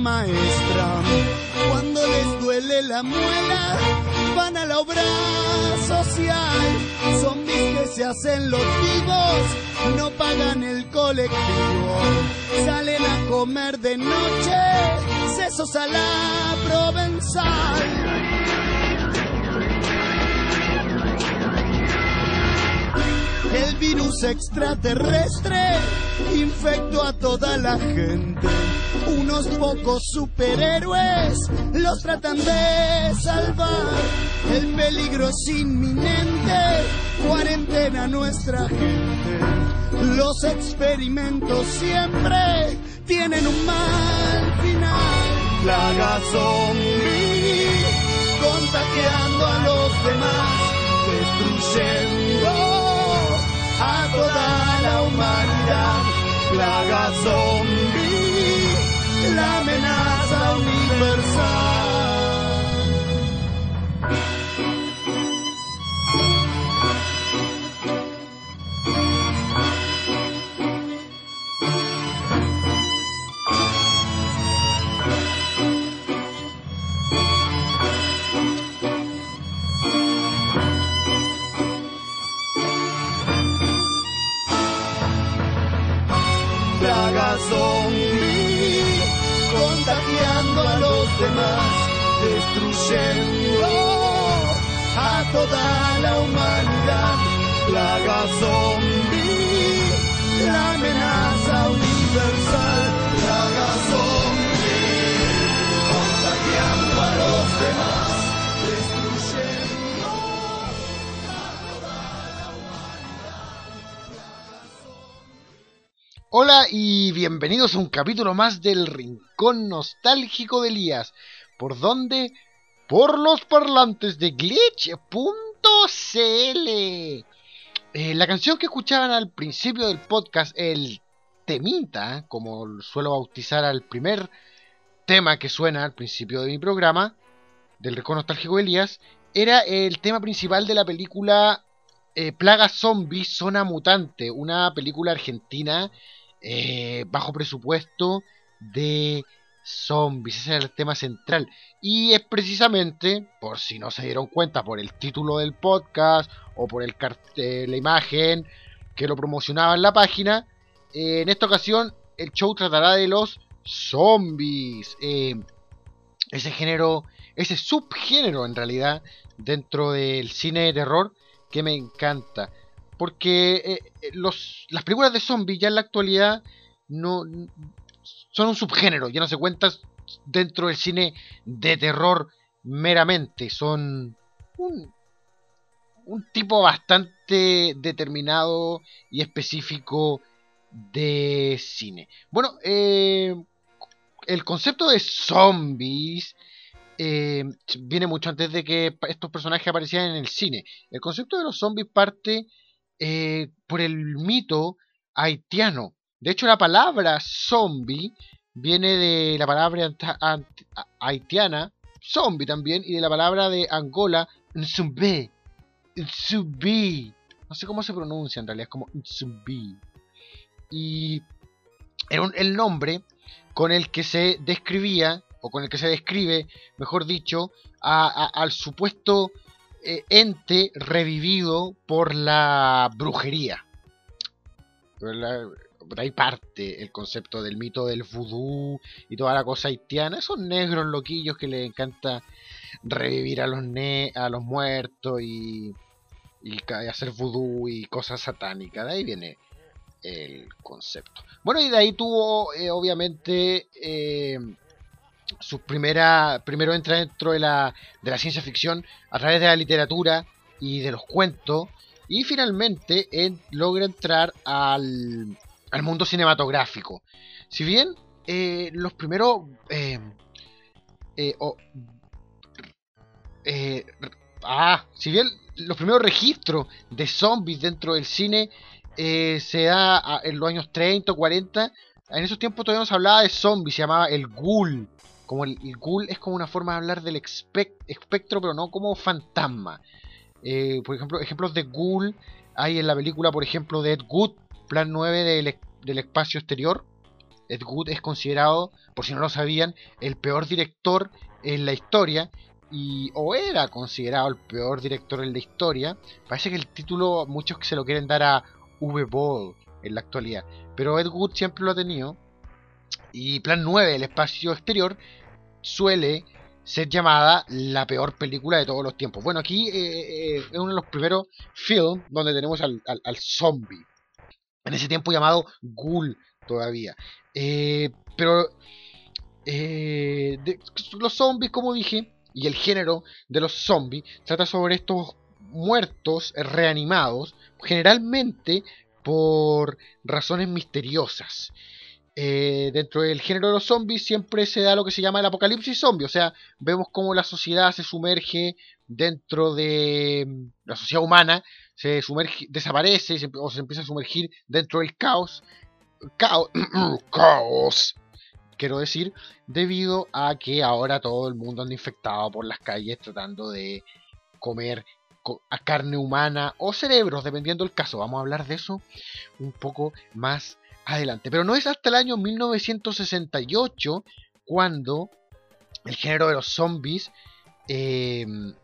maestra. Cuando les duele la muela, van a la obra social. Zombies que se hacen los vivos, no pagan el colectivo. Salen a comer de noche, sesos a la provenzal. El virus extraterrestre infectó a toda la gente. Unos pocos superhéroes los tratan de salvar. El peligro es inminente, cuarentena nuestra gente. Los experimentos siempre tienen un mal final. Plaga zombie, contagiando a los demás, destruyendo a toda la humanidad. Plaga zombie, la amenaza universal. Destruyendo a toda la humanidad. Plaga zombie, Y bienvenidos a un capítulo más del Rincón Nostálgico de Elías. ¿Por dónde? Por los parlantes de glitch.cl. Eh, la canción que escuchaban al principio del podcast, el temita, como suelo bautizar al primer tema que suena al principio de mi programa, del Rincón Nostálgico de Elías, era el tema principal de la película eh, Plaga Zombie, Zona Mutante, una película argentina eh, bajo presupuesto de zombies. Ese era el tema central. Y es precisamente, por si no se dieron cuenta, por el título del podcast o por el cartel, la imagen que lo promocionaba en la página, eh, en esta ocasión el show tratará de los zombies. Eh, ese género, ese subgénero en realidad, dentro del cine de terror que me encanta. Porque eh, eh, los, las películas de zombies ya en la actualidad no son un subgénero, ya no se cuentan dentro del cine de terror meramente, son un, un tipo bastante determinado y específico de cine. Bueno, eh, el concepto de zombies viene mucho antes de que estos personajes aparecieran en el cine. El concepto de los zombies parte eh, por el mito haitiano. De hecho, la palabra zombie viene de la palabra haitiana, zombie también, y de la palabra de Angola, nzumbe. Nzumbi. No sé cómo se pronuncia en realidad, es como nzumbi. Y era el nombre con el que se describía, o con el que se describe, mejor dicho, al supuesto eh, ente revivido por la brujería. Por ahí parte el concepto del mito del vudú y toda la cosa haitiana. Esos negros loquillos que les encanta revivir a los, ne a los muertos y, y hacer vudú y cosas satánicas. De ahí viene el concepto. Bueno, y de ahí tuvo, eh, obviamente, eh, su primera. Primero entra dentro de la, de la ciencia ficción a través de la literatura y de los cuentos. Y finalmente en, logra entrar al, al, mundo cinematográfico. Si bien eh, los primeros. Oh, ah, si bien los primeros registros de zombies dentro del cine eh, se da en los años 30 o 40. En esos tiempos todavía no se hablaba de zombies, se llamaba el ghoul. Como el, el ghoul es como una forma de hablar del espectro, pero no como fantasma. Eh, por ejemplo, ejemplos de ghoul hay en la película, por ejemplo, de Ed Wood, Plan 9 del, del espacio exterior. Ed Wood es considerado, por si no lo sabían, el peor director en la historia y o era considerado el peor director en la historia. Parece que el título muchos se lo quieren dar a V. Ball en la actualidad, pero Ed Wood siempre lo ha tenido. Y Plan 9, el espacio exterior, suele ser llamada la peor película de todos los tiempos. Bueno, aquí eh, eh, es uno de los primeros films donde tenemos al, al, zombie. En ese tiempo llamado Ghoul todavía. Eh, pero los zombies, como dije, y el género de los zombies trata sobre estos muertos reanimados, generalmente por razones misteriosas. Eh, dentro del género de los zombies siempre se da lo que se llama el apocalipsis zombie, o sea, vemos cómo la sociedad se sumerge dentro de mm, la sociedad humana, se sumerge, desaparece o se empieza a sumergir dentro del caos, caos, caos, quiero decir, debido a que ahora todo el mundo anda infectado por las calles tratando de comer a carne humana o cerebros, dependiendo del caso. Vamos a hablar de eso un poco más adelante. Pero no es hasta el año 1968 cuando el género de los zombies em,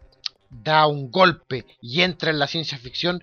da un golpe y entra en la ciencia ficción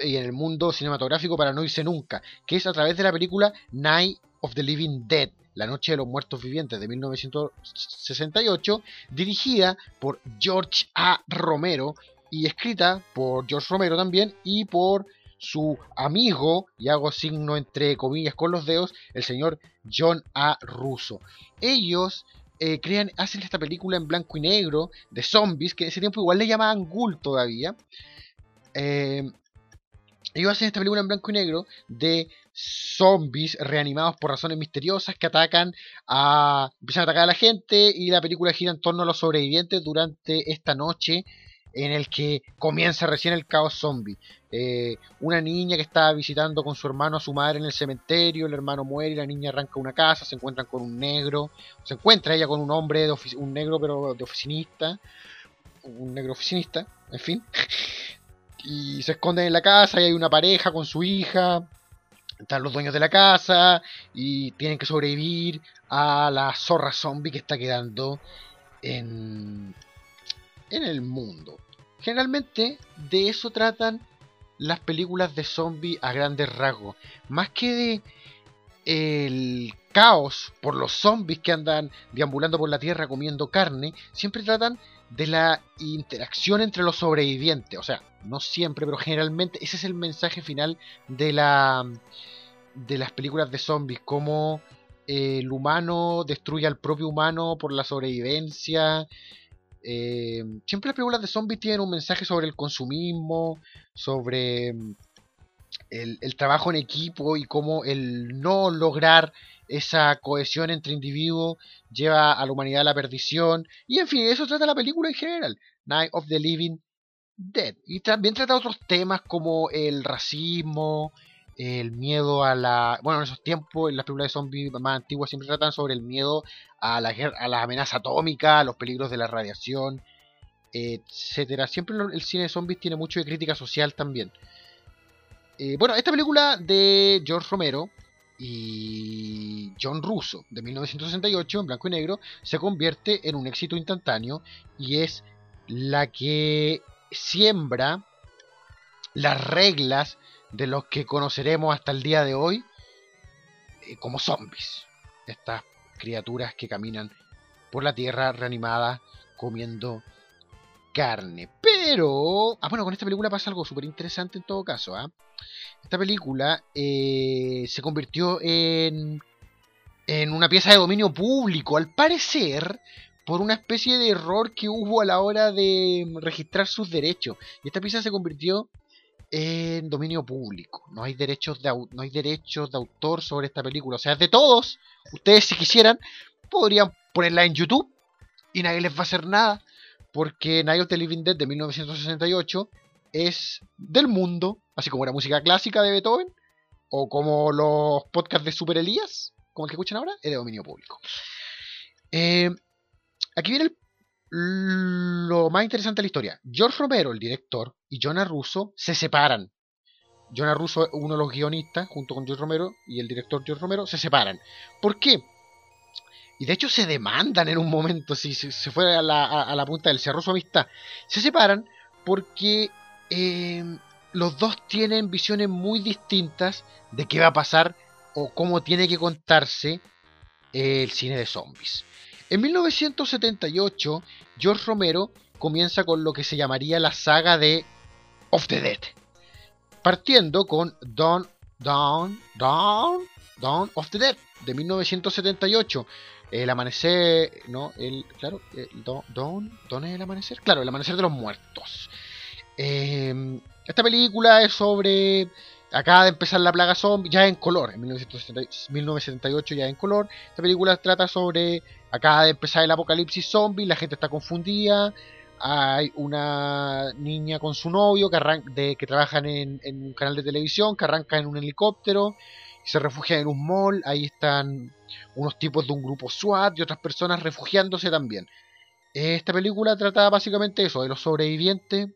y en el mundo cinematográfico para no irse nunca, que es a través de la película Night of the Living Dead, la Noche de los Muertos Vivientes de 1968, dirigida por George A. Romero y escrita por George Romero también y por su amigo, y hago signo entre comillas con los dedos, el señor John A. Russo. Ellos eh, crean, hacen esta película en blanco y negro de zombies, que en ese tiempo igual le llamaban Ghoul todavía. Eh, ellos hacen esta película en blanco y negro de zombies reanimados por razones misteriosas que atacan a. empiezan a atacar a la gente y la película gira en torno a los sobrevivientes durante esta noche en el que comienza recién el caos zombie. Eh, una niña que está visitando con su hermano a su madre en el cementerio, el hermano muere y la niña arranca una casa, se encuentran con un negro, se encuentra ella con un hombre, de un negro pero de oficinista, un negro oficinista, en fin, y se esconden en la casa y hay una pareja con su hija, están los dueños de la casa y tienen que sobrevivir a la zorra zombie que está quedando en, en el mundo. Generalmente de eso tratan las películas de zombies a grandes rasgos. Más que de el caos por los zombies que andan deambulando por la tierra comiendo carne, siempre tratan de la interacción entre los sobrevivientes. O sea, no siempre, pero generalmente ese es el mensaje final de la de las películas de zombies, como el humano destruye al propio humano por la sobrevivencia, eh, siempre las películas de zombies tienen un mensaje sobre el consumismo, sobre mm, el, trabajo en equipo y cómo el no lograr esa cohesión entre individuos lleva a la humanidad a la perdición. Y en fin, eso trata la película en general. Night of the Living Dead. Y también trata otros temas como el racismo, el miedo a la... Bueno, en esos tiempos, en las películas de zombies más antiguas siempre tratan sobre el miedo a la, a la amenaza atómica, a los peligros de la radiación, etcétera. Siempre el cine de zombies tiene mucho de crítica social también. Eh, bueno, esta película de George Romero y John Russo de 1968 en blanco y negro se convierte en un éxito instantáneo y es la que siembra las reglas de los que conoceremos hasta el día de hoy eh, como zombies. Estas criaturas que caminan por la tierra reanimada comiendo carne. Pero, ah, bueno, con esta película pasa algo súper interesante en todo caso. ¿ah? Esta película eh, se convirtió en, en una pieza de dominio público, al parecer, por una especie de error que hubo a la hora de registrar sus derechos. Y esta pieza se convirtió en dominio público. No hay derechos de no hay derechos de autor sobre esta película. O sea, de todos. Ustedes si quisieran podrían ponerla en YouTube y nadie les va a hacer nada. Porque Night of the Living Dead de 1968 es del mundo, así como la música clásica de Beethoven o como los podcasts de Super Elías, como el que escuchan ahora, es de dominio público. Eh, aquí viene el lo más interesante de la historia. George Romero, el director, y Jonah Russo se separan Jonah Russo, uno de los guionistas, junto con George Romero y el director George Romero, se separan. ¿Por qué? Y de hecho se demandan en un momento, si se, fue a la, punta del cerro su amistad. Se separan porque eh, los dos tienen visiones muy distintas de qué va a pasar o cómo tiene que contarse el cine de zombies. En 1978, George Romero comienza con lo que se llamaría la saga de Of the Dead, partiendo con Dawn, Dawn, Dawn, Dawn of the Dead de 1978. El amanecer, no, el, claro, el Dawn, es el amanecer, claro, el amanecer de los muertos. Em, esta película es sobre acaba de empezar la plaga zombie, ya en color, en 1978 ya en color. Esta película trata sobre, acaba de empezar el apocalipsis zombie, la gente está confundida, hay una niña con su novio que, de, que trabajan en, un canal de televisión, que arranca en un helicóptero, y se refugian en un mall, ahí están unos tipos de un grupo SWAT y otras personas refugiándose también. Esta película trata básicamente eso, de los sobrevivientes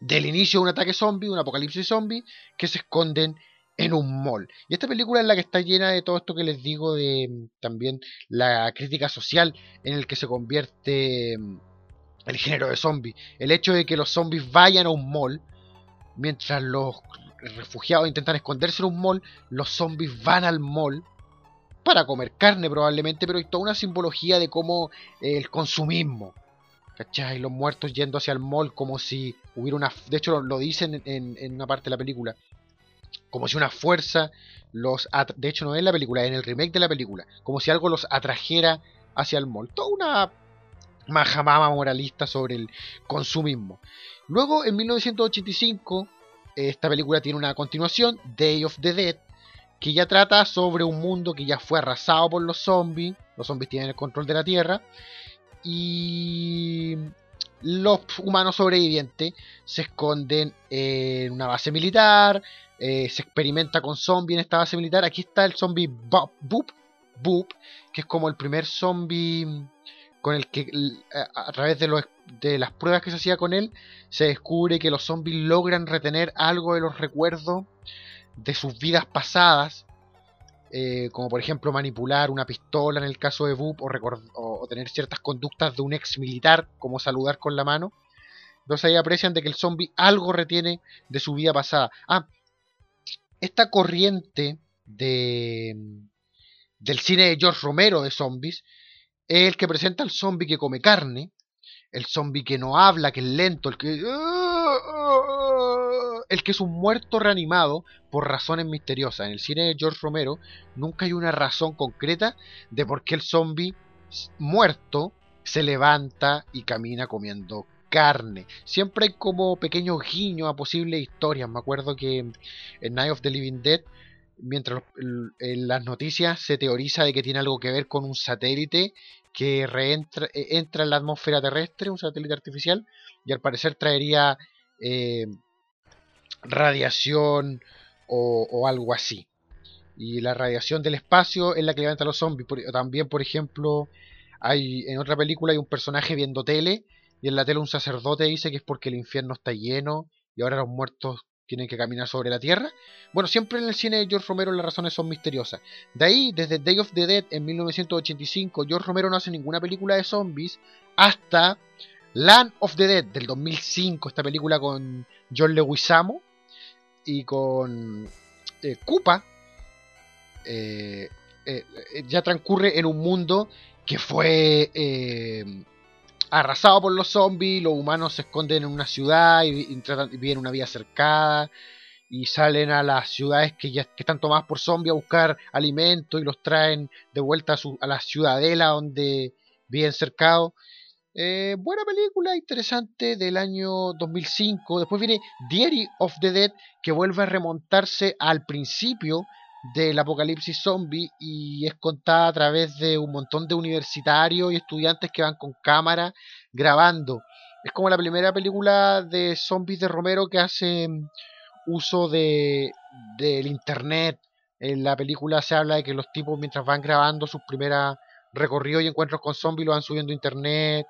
del inicio de un ataque zombie, un apocalipsis zombie, que se esconden en un mall. Y esta película es la que está llena de todo esto que les digo de mm, también la crítica social en el que se convierte mm, el género de zombie. El hecho de que los zombies vayan a un mall, mientras los refugiados intentan esconderse en un mall, los zombies van al mall para comer carne probablemente, pero hay toda una simbología de cómo el consumismo, ¿Cachai? Los muertos yendo hacia el mall como si hubiera una... De hecho lo, dicen en, una parte de la película. Como si una fuerza los... De hecho no es la película, es en el remake de la película. Como si algo los atrajera hacia el mall. Toda una majamama moralista sobre el consumismo. Luego, en 1985, esta película tiene una continuación, Day of the Dead, que ya trata sobre un mundo que ya fue arrasado por los zombies. Los zombies tienen el control de la Tierra y los humanos sobrevivientes se esconden en una base militar, eh, se experimenta con zombies en esta base militar. Aquí está el zombie Boop, Boop, que es como el primer zombie con el que a, través de, de las pruebas que se hacía con él se descubre que los zombies logran retener algo de los recuerdos de sus vidas pasadas eh, como por ejemplo manipular una pistola en el caso de Boop o, tener ciertas conductas de un ex militar, como saludar con la mano. Entonces ahí aprecian de que el zombie algo retiene de su vida pasada. Ah, esta corriente de, del cine de George Romero de zombies es el que presenta al zombie que come carne, el zombie que no habla, que es lento, el que el que es un muerto reanimado por razones misteriosas. En el cine de George Romero nunca hay una razón concreta de por qué el zombie muerto se levanta y camina comiendo carne. Siempre hay como pequeños guiños a posibles historias. Me acuerdo que en Night of the Living Dead, mientras en las noticias se teoriza de que tiene algo que ver con un satélite que reentra, eh, entra en la atmósfera terrestre, un satélite artificial, y al parecer traería eh, radiación o, algo así. Y la radiación del espacio es la que levanta a los zombies. también, por ejemplo, hay en otra película hay un personaje viendo tele y en la tele un sacerdote dice que es porque el infierno está lleno y ahora los muertos tienen que caminar sobre la tierra. Bueno, siempre en el cine de George Romero las razones son misteriosas. De ahí, desde Day of the Dead en 1985, George Romero no hace ninguna película de zombies hasta Land of the Dead del 2005, esta película con John Leguizamo, y con eh, Koopa eh, eh, ya transcurre en un mundo que fue arrasado por los zombies, los humanos se esconden en una ciudad y, viven una vida cercada y salen a las ciudades que ya están tomadas por zombies a buscar alimento y los traen de vuelta a, su, a la ciudadela donde viven cercados. Eh, buena película, interesante, del año 2005. Después viene Diary of the Dead, que vuelve a remontarse al principio del apocalipsis zombie y es contada a través de un montón de universitarios y estudiantes que van con cámara grabando. Es como la primera película de zombies de Romero que hace uso de del internet. En la película se habla de que los tipos mientras van grabando sus primeras recorridos y encuentros con zombies lo van subiendo a internet.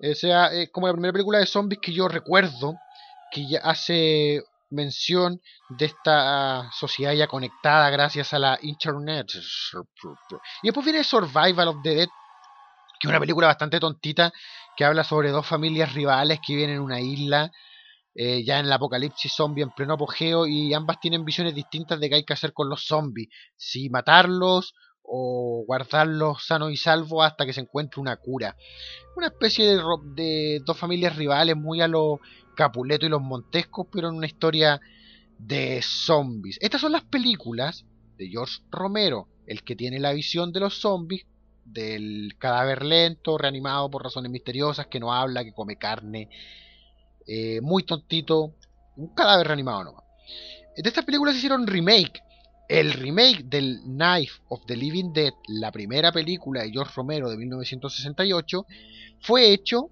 O sea, es como la primera película de zombies que yo recuerdo que ya hace mención de esta sociedad ya conectada gracias a la internet. Y después viene Survival of the Dead, que es una película bastante tontita que habla sobre dos familias rivales que viven en una isla eh, ya en el apocalipsis zombie en pleno apogeo y ambas tienen visiones distintas de qué hay que hacer con los zombies, si matarlos o guardarlos sanos y salvos hasta que se encuentre una cura. Una especie de, dos familias rivales muy a lo Capuleto y los Montescos, pero en una historia de zombies. Estas son las películas de George Romero, el que tiene la visión de los zombies, del cadáver lento, reanimado por razones misteriosas, que no habla, que come carne, eh, muy tontito, un cadáver reanimado nomás. De estas películas se hicieron remake. El remake del Knife of the Living Dead, la primera película de George Romero de 1968, fue hecho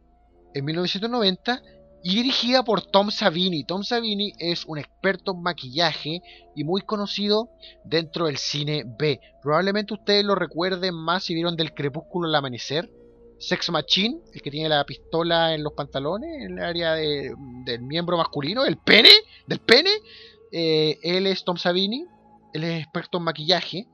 en 1990 y dirigida por Tom Savini. Tom Savini es un experto en maquillaje y muy conocido dentro del cine B. Probablemente ustedes lo recuerden más si vieron del crepúsculo al amanecer. Sex Machine, el que tiene la pistola en los pantalones, en el área del miembro masculino, el pene, del pene. Eh, él es Tom Savini, él es experto en maquillaje,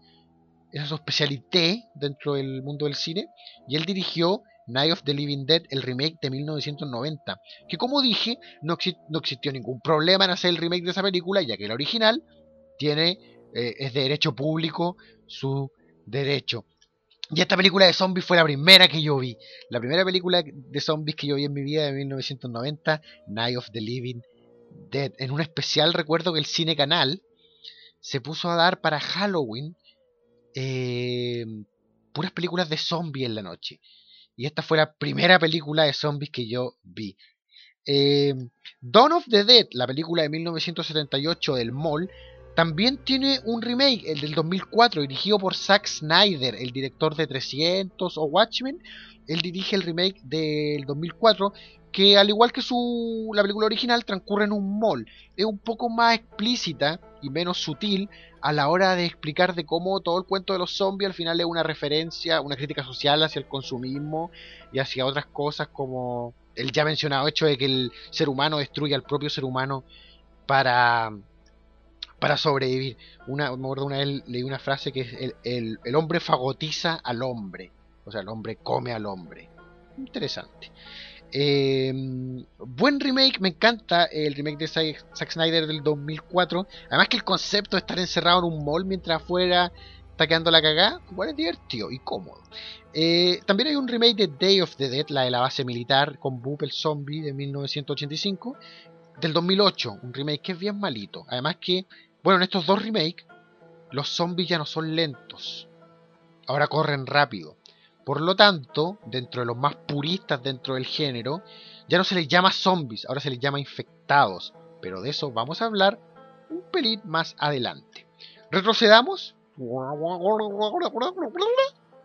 esa es su especialité dentro del mundo del cine, y él dirigió Night of the Living Dead, el remake de 1990, que como dije, no, existió ningún problema en hacer el remake de esa película, ya que el original tiene, eh, es de derecho público su derecho. Y esta película de zombies fue la primera que yo vi. La primera película de zombies que yo vi en mi vida de 1990, Night of the Living Dead. En un especial recuerdo que el Cine Canal se puso a dar para Halloween eh, puras películas de zombies en la noche. Y esta fue la primera película de zombies que yo vi. Eh, Dawn of the Dead, la película de 1978 del Mall, también tiene un remake, el del 2004, dirigido por Zack Snyder, el director de 300 o Watchmen. Él dirige el remake del 2004, que al igual que su, la película original, transcurre en un mall. Es un poco más explícita y menos sutil a la hora de explicar de cómo todo el cuento de los zombies al final es una referencia, una crítica social hacia el consumismo y hacia otras cosas como el ya mencionado hecho de que el ser humano destruye al propio ser humano para, para sobrevivir. Una, me acuerdo una vez leí una frase que es el, el hombre fagotiza al hombre, o sea, el hombre come al hombre. Interesante. Eh, buen remake, me encanta el remake de Zack Snyder del 2004. Además que el concepto de estar encerrado en un mall mientras afuera está quedando la cagada, igual es divertido y cómodo. Eh, también hay un remake de Day of the Dead, la de la base militar con Boop el zombie de 1985, del 2008, un remake que es bien malito. Además que, bueno, en estos dos remakes, los zombies ya no son lentos, ahora corren rápido. Por lo tanto, dentro de los más puristas dentro del género, ya no se les llama zombies, ahora se les llama infectados. Pero de eso vamos a hablar un pelín más adelante. Retrocedamos.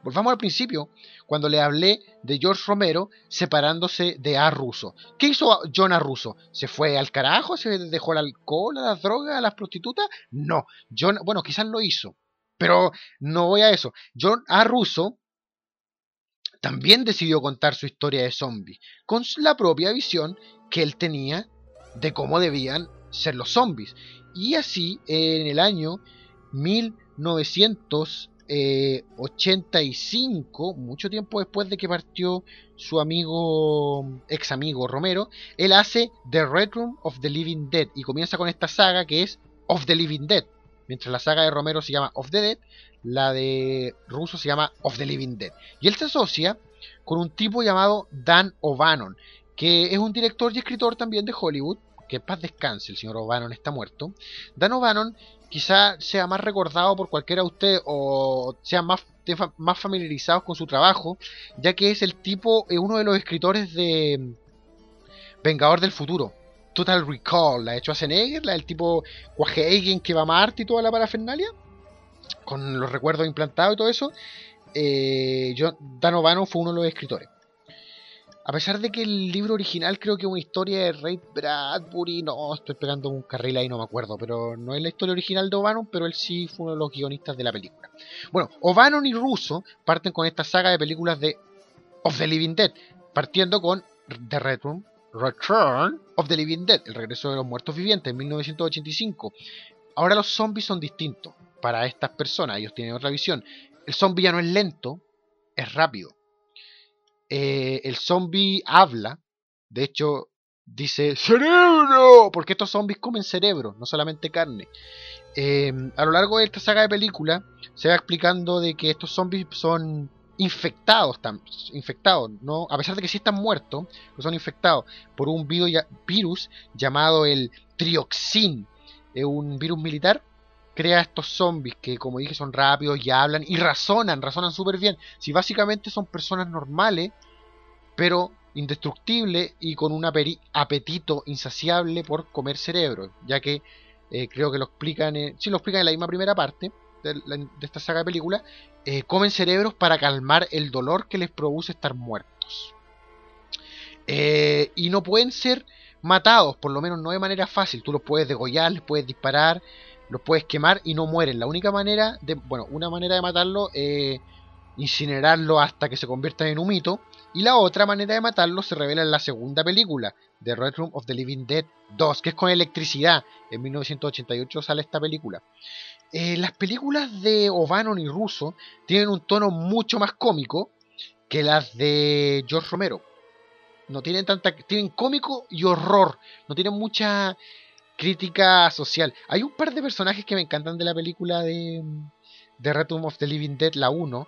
Volvamos al principio, cuando le hablé de George Romero separándose de A. Russo. ¿Qué hizo John A. Russo? ¿Se fue al carajo? ¿Se dejó el alcohol, las drogas, las prostitutas? No. John, bueno, quizás lo hizo, pero no voy a eso. John A. Russo también decidió contar su historia de zombie, con la propia visión que él tenía de cómo debían ser los zombies. Y así, en el año 1985, mucho tiempo después de que partió su amigo, ex amigo Romero, él hace The Red Room of the Living Dead y comienza con esta saga que es Of the Living Dead. Mientras la saga de Romero se llama Of the Dead, la de Russo se llama Of the Living Dead. Y él se asocia con un tipo llamado Dan O'Bannon, que es un director y escritor también de Hollywood, que paz descanse, el señor O'Bannon está muerto. Dan O'Bannon quizá sea más recordado por cualquiera de ustedes o sea más, más familiarizados con su trabajo, ya que es el tipo, es uno de los escritores de Vengador del Futuro. Total Recall, la de Schwarzenegger, la del tipo que va a Marte y toda la parafernalia con los recuerdos implantados y todo eso, eh, Dan O'Bannon fue uno de los escritores. A pesar de que el libro original creo que es una historia de Ray Bradbury, no, estoy pegando un carril ahí, no me acuerdo, pero no es la historia original de O'Bannon, pero él sí fue uno de los guionistas de la película. Bueno, O'Bannon y Russo parten con esta saga de películas de Of the Living Dead, partiendo con The Room Return of the Living Dead, el regreso de los muertos vivientes, en 1985. Ahora los zombies son distintos para estas personas, ellos tienen otra visión. El zombie ya no es lento, es rápido. Eh, el zombie habla, de hecho dice cerebro, porque estos zombies comen cerebro, no solamente carne. Eh, a lo largo de esta saga de película se va explicando de que estos zombies son infectados, infectados, ¿no? a pesar de que sí están muertos, son infectados por un virus llamado el trioxin, es un virus militar, crea estos zombies que como dije son rápidos y hablan y razonan, razonan súper bien. Si básicamente son personas normales, pero indestructibles y con un apetito insaciable por comer cerebro, ya que eh, creo que lo explican, sí lo explican en la misma primera parte de, esta saga de películas, eh, comen cerebros para calmar el dolor que les produce estar muertos. Eh, y no pueden ser matados, por lo menos no de manera fácil. Tú los puedes degollar, les puedes disparar, los puedes quemar y no mueren. La única manera de, bueno, una manera de matarlo es incinerarlo hasta que se conviertan en humito. Y la otra manera de matarlo se revela en la segunda película, The Red Room of the Living Dead 2, que es con electricidad. En 1988 sale esta película. Eh, las películas de O'Bannon y Russo tienen un tono mucho más cómico que las de George Romero. No tienen tanta. Tienen cómico y horror. No tienen mucha crítica social. Hay un par de personajes que me encantan de la película de, de Return of the Living Dead, la 1,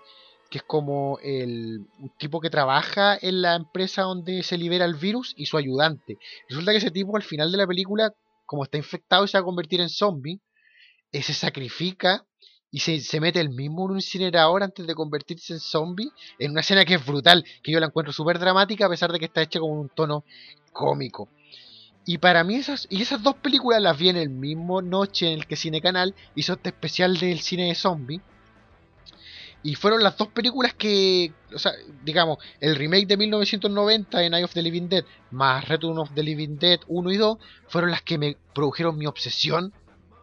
que es como el un tipo que trabaja en la empresa donde se libera el virus y su ayudante. Resulta que ese tipo al final de la película, como está infectado y se va a convertir en zombie, eh, se sacrifica y se, se, mete el mismo en un incinerador antes de convertirse en zombie, en una escena que es brutal, que yo la encuentro súper dramática a pesar de que está hecha con un tono cómico. Y para mí esas, y esas dos películas las vi en el mismo noche en el que Cine Canal hizo este especial del cine de zombie. Y fueron las dos películas que, o sea, digamos, el remake de 1990 de Night of the Living Dead más Return of the Living Dead 1 y 2 fueron las que me produjeron mi obsesión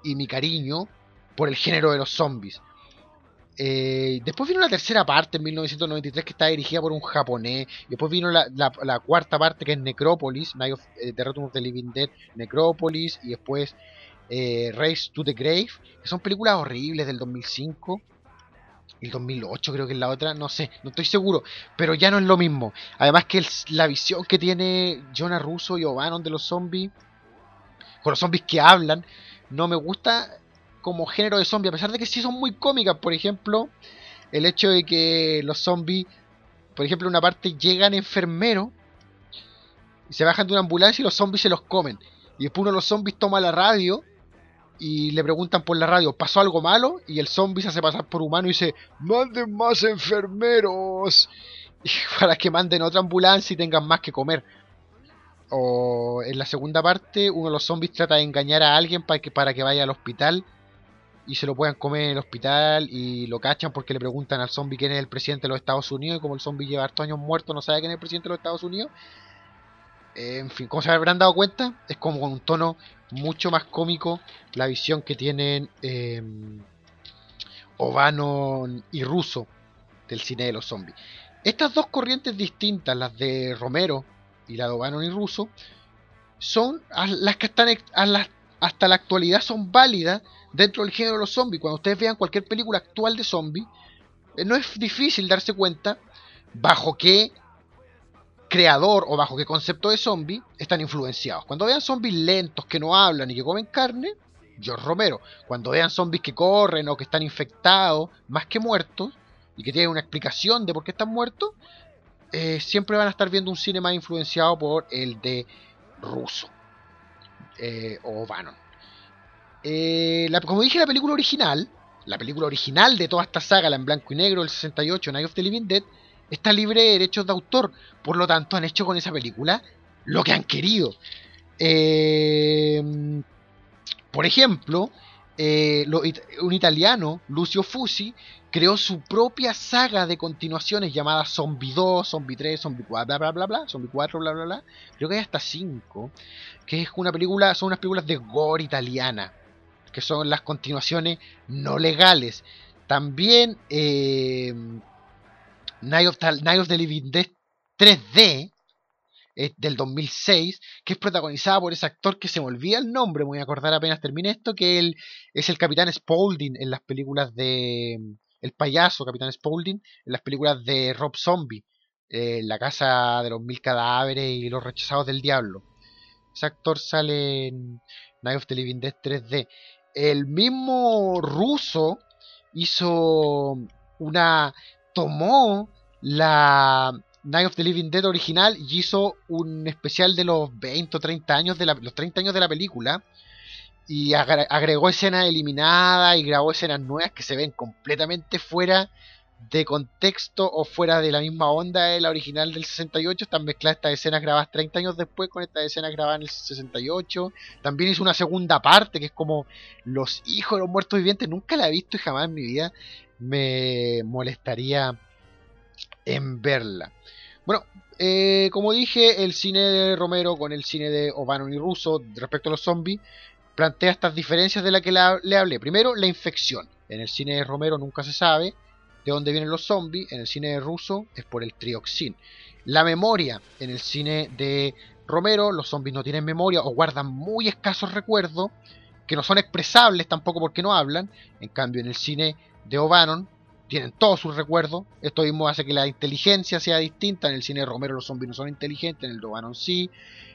y mi cariño por el género de los zombies. Eh, después vino la tercera parte en 1993 que está dirigida por un japonés. Después vino la, cuarta parte que es Necropolis, Night of, eh, The Return of the Living Dead, Necropolis. Y después eh, Race to the Grave, que son películas horribles del 2005. El 2008 creo que es la otra, no sé, no estoy seguro, pero ya no es lo mismo. Además que la visión que tiene Jonah Russo y O'Bannon de los zombies, con los zombies que hablan, no me gusta como género de zombie, a pesar de que sí son muy cómicas, por ejemplo, el hecho de que los zombies, por ejemplo, en una parte llegan enfermeros y se bajan de una ambulancia y los zombies se los comen. Y después uno de los zombies toma la radio y le preguntan por la radio, ¿pasó algo malo? Y el zombie se hace pasar por humano y dice, manden más enfermeros para que manden otra ambulancia y tengan más que comer. O en la segunda parte, uno de los zombies trata de engañar a alguien para que, para que vaya al hospital y se lo puedan comer en el hospital y lo cachan porque le preguntan al zombie quién es el presidente de los Estados Unidos y como el zombie lleva hartos años muerto no sabe quién es el presidente de los Estados Unidos. en fin, como se habrán dado cuenta, es como con un tono mucho más cómico la visión que tienen eh, y Russo del cine de los zombies. Estas dos corrientes distintas, las de Romero y la de O'Bannon y Russo, son las que están hasta la actualidad son válidas dentro del género de los zombies. Cuando ustedes vean cualquier película actual de zombies, eh, no es difícil darse cuenta bajo qué creador o bajo qué concepto de zombie están influenciados. Cuando vean zombies lentos que no hablan y que comen carne, George Romero. Cuando vean zombies que corren o que están infectados, más que muertos, y que tienen una explicación de por qué están muertos, eh, siempre van a estar viendo un cine más influenciado por el de Russo eh, o Bannon. Eh, como dije, la película original, la película original de toda esta saga, la en blanco y negro, el 68, Night of the Living Dead, está libre de derechos de autor. Por lo tanto, han hecho con esa película lo que han querido. Eh, por ejemplo, eh, un italiano, Lucio Fusi, creó su propia saga de continuaciones llamada Zombie 2, Zombie 3, Zombie 4, bla bla bla bla, Zombie 4, bla bla bla. Creo que hay hasta 5. Que es una película, son unas películas de gore italiana que son las continuaciones no legales. También eh, Night, of the, Living Dead 3D del 2006, que es protagonizada por ese actor que se me olvida el nombre, me voy a acordar apenas termine esto, que él es el capitán Spaulding en las películas de... El payaso Capitán Spaulding en las películas de Rob Zombie, eh, La casa de los mil cadáveres y Los rechazados del diablo. Ese actor sale en Night of the Living Dead 3D. El mismo ruso hizo una... tomó la Night of the Living Dead original y hizo un especial de los 20 o 30 años de la, los 30 años de la película y agregó escenas eliminadas y grabó escenas nuevas que se ven completamente fuera de contexto o fuera de la misma onda de la original del 68. Están mezcladas estas escenas grabadas 30 años después con estas escenas grabadas en el 68. También hizo una segunda parte que es como Los hijos de los muertos vivientes. Nunca la he visto y jamás en mi vida me molestaría en verla. Bueno, eh, como dije, el cine de Romero con el cine de O'Bannon y Russo respecto a los zombies plantea estas diferencias de las que le hablé. Primero, la infección. En el cine de Romero nunca se sabe de dónde vienen los zombies. En el cine de Russo es por el trioxin. La memoria. En el cine de Romero los zombies no tienen memoria o guardan muy escasos recuerdos que no son expresables tampoco porque no hablan. En cambio, en el cine de O'Bannon tienen todos sus recuerdos. Esto mismo hace que la inteligencia sea distinta. En el cine de Romero los zombies no son inteligentes, en el de sí.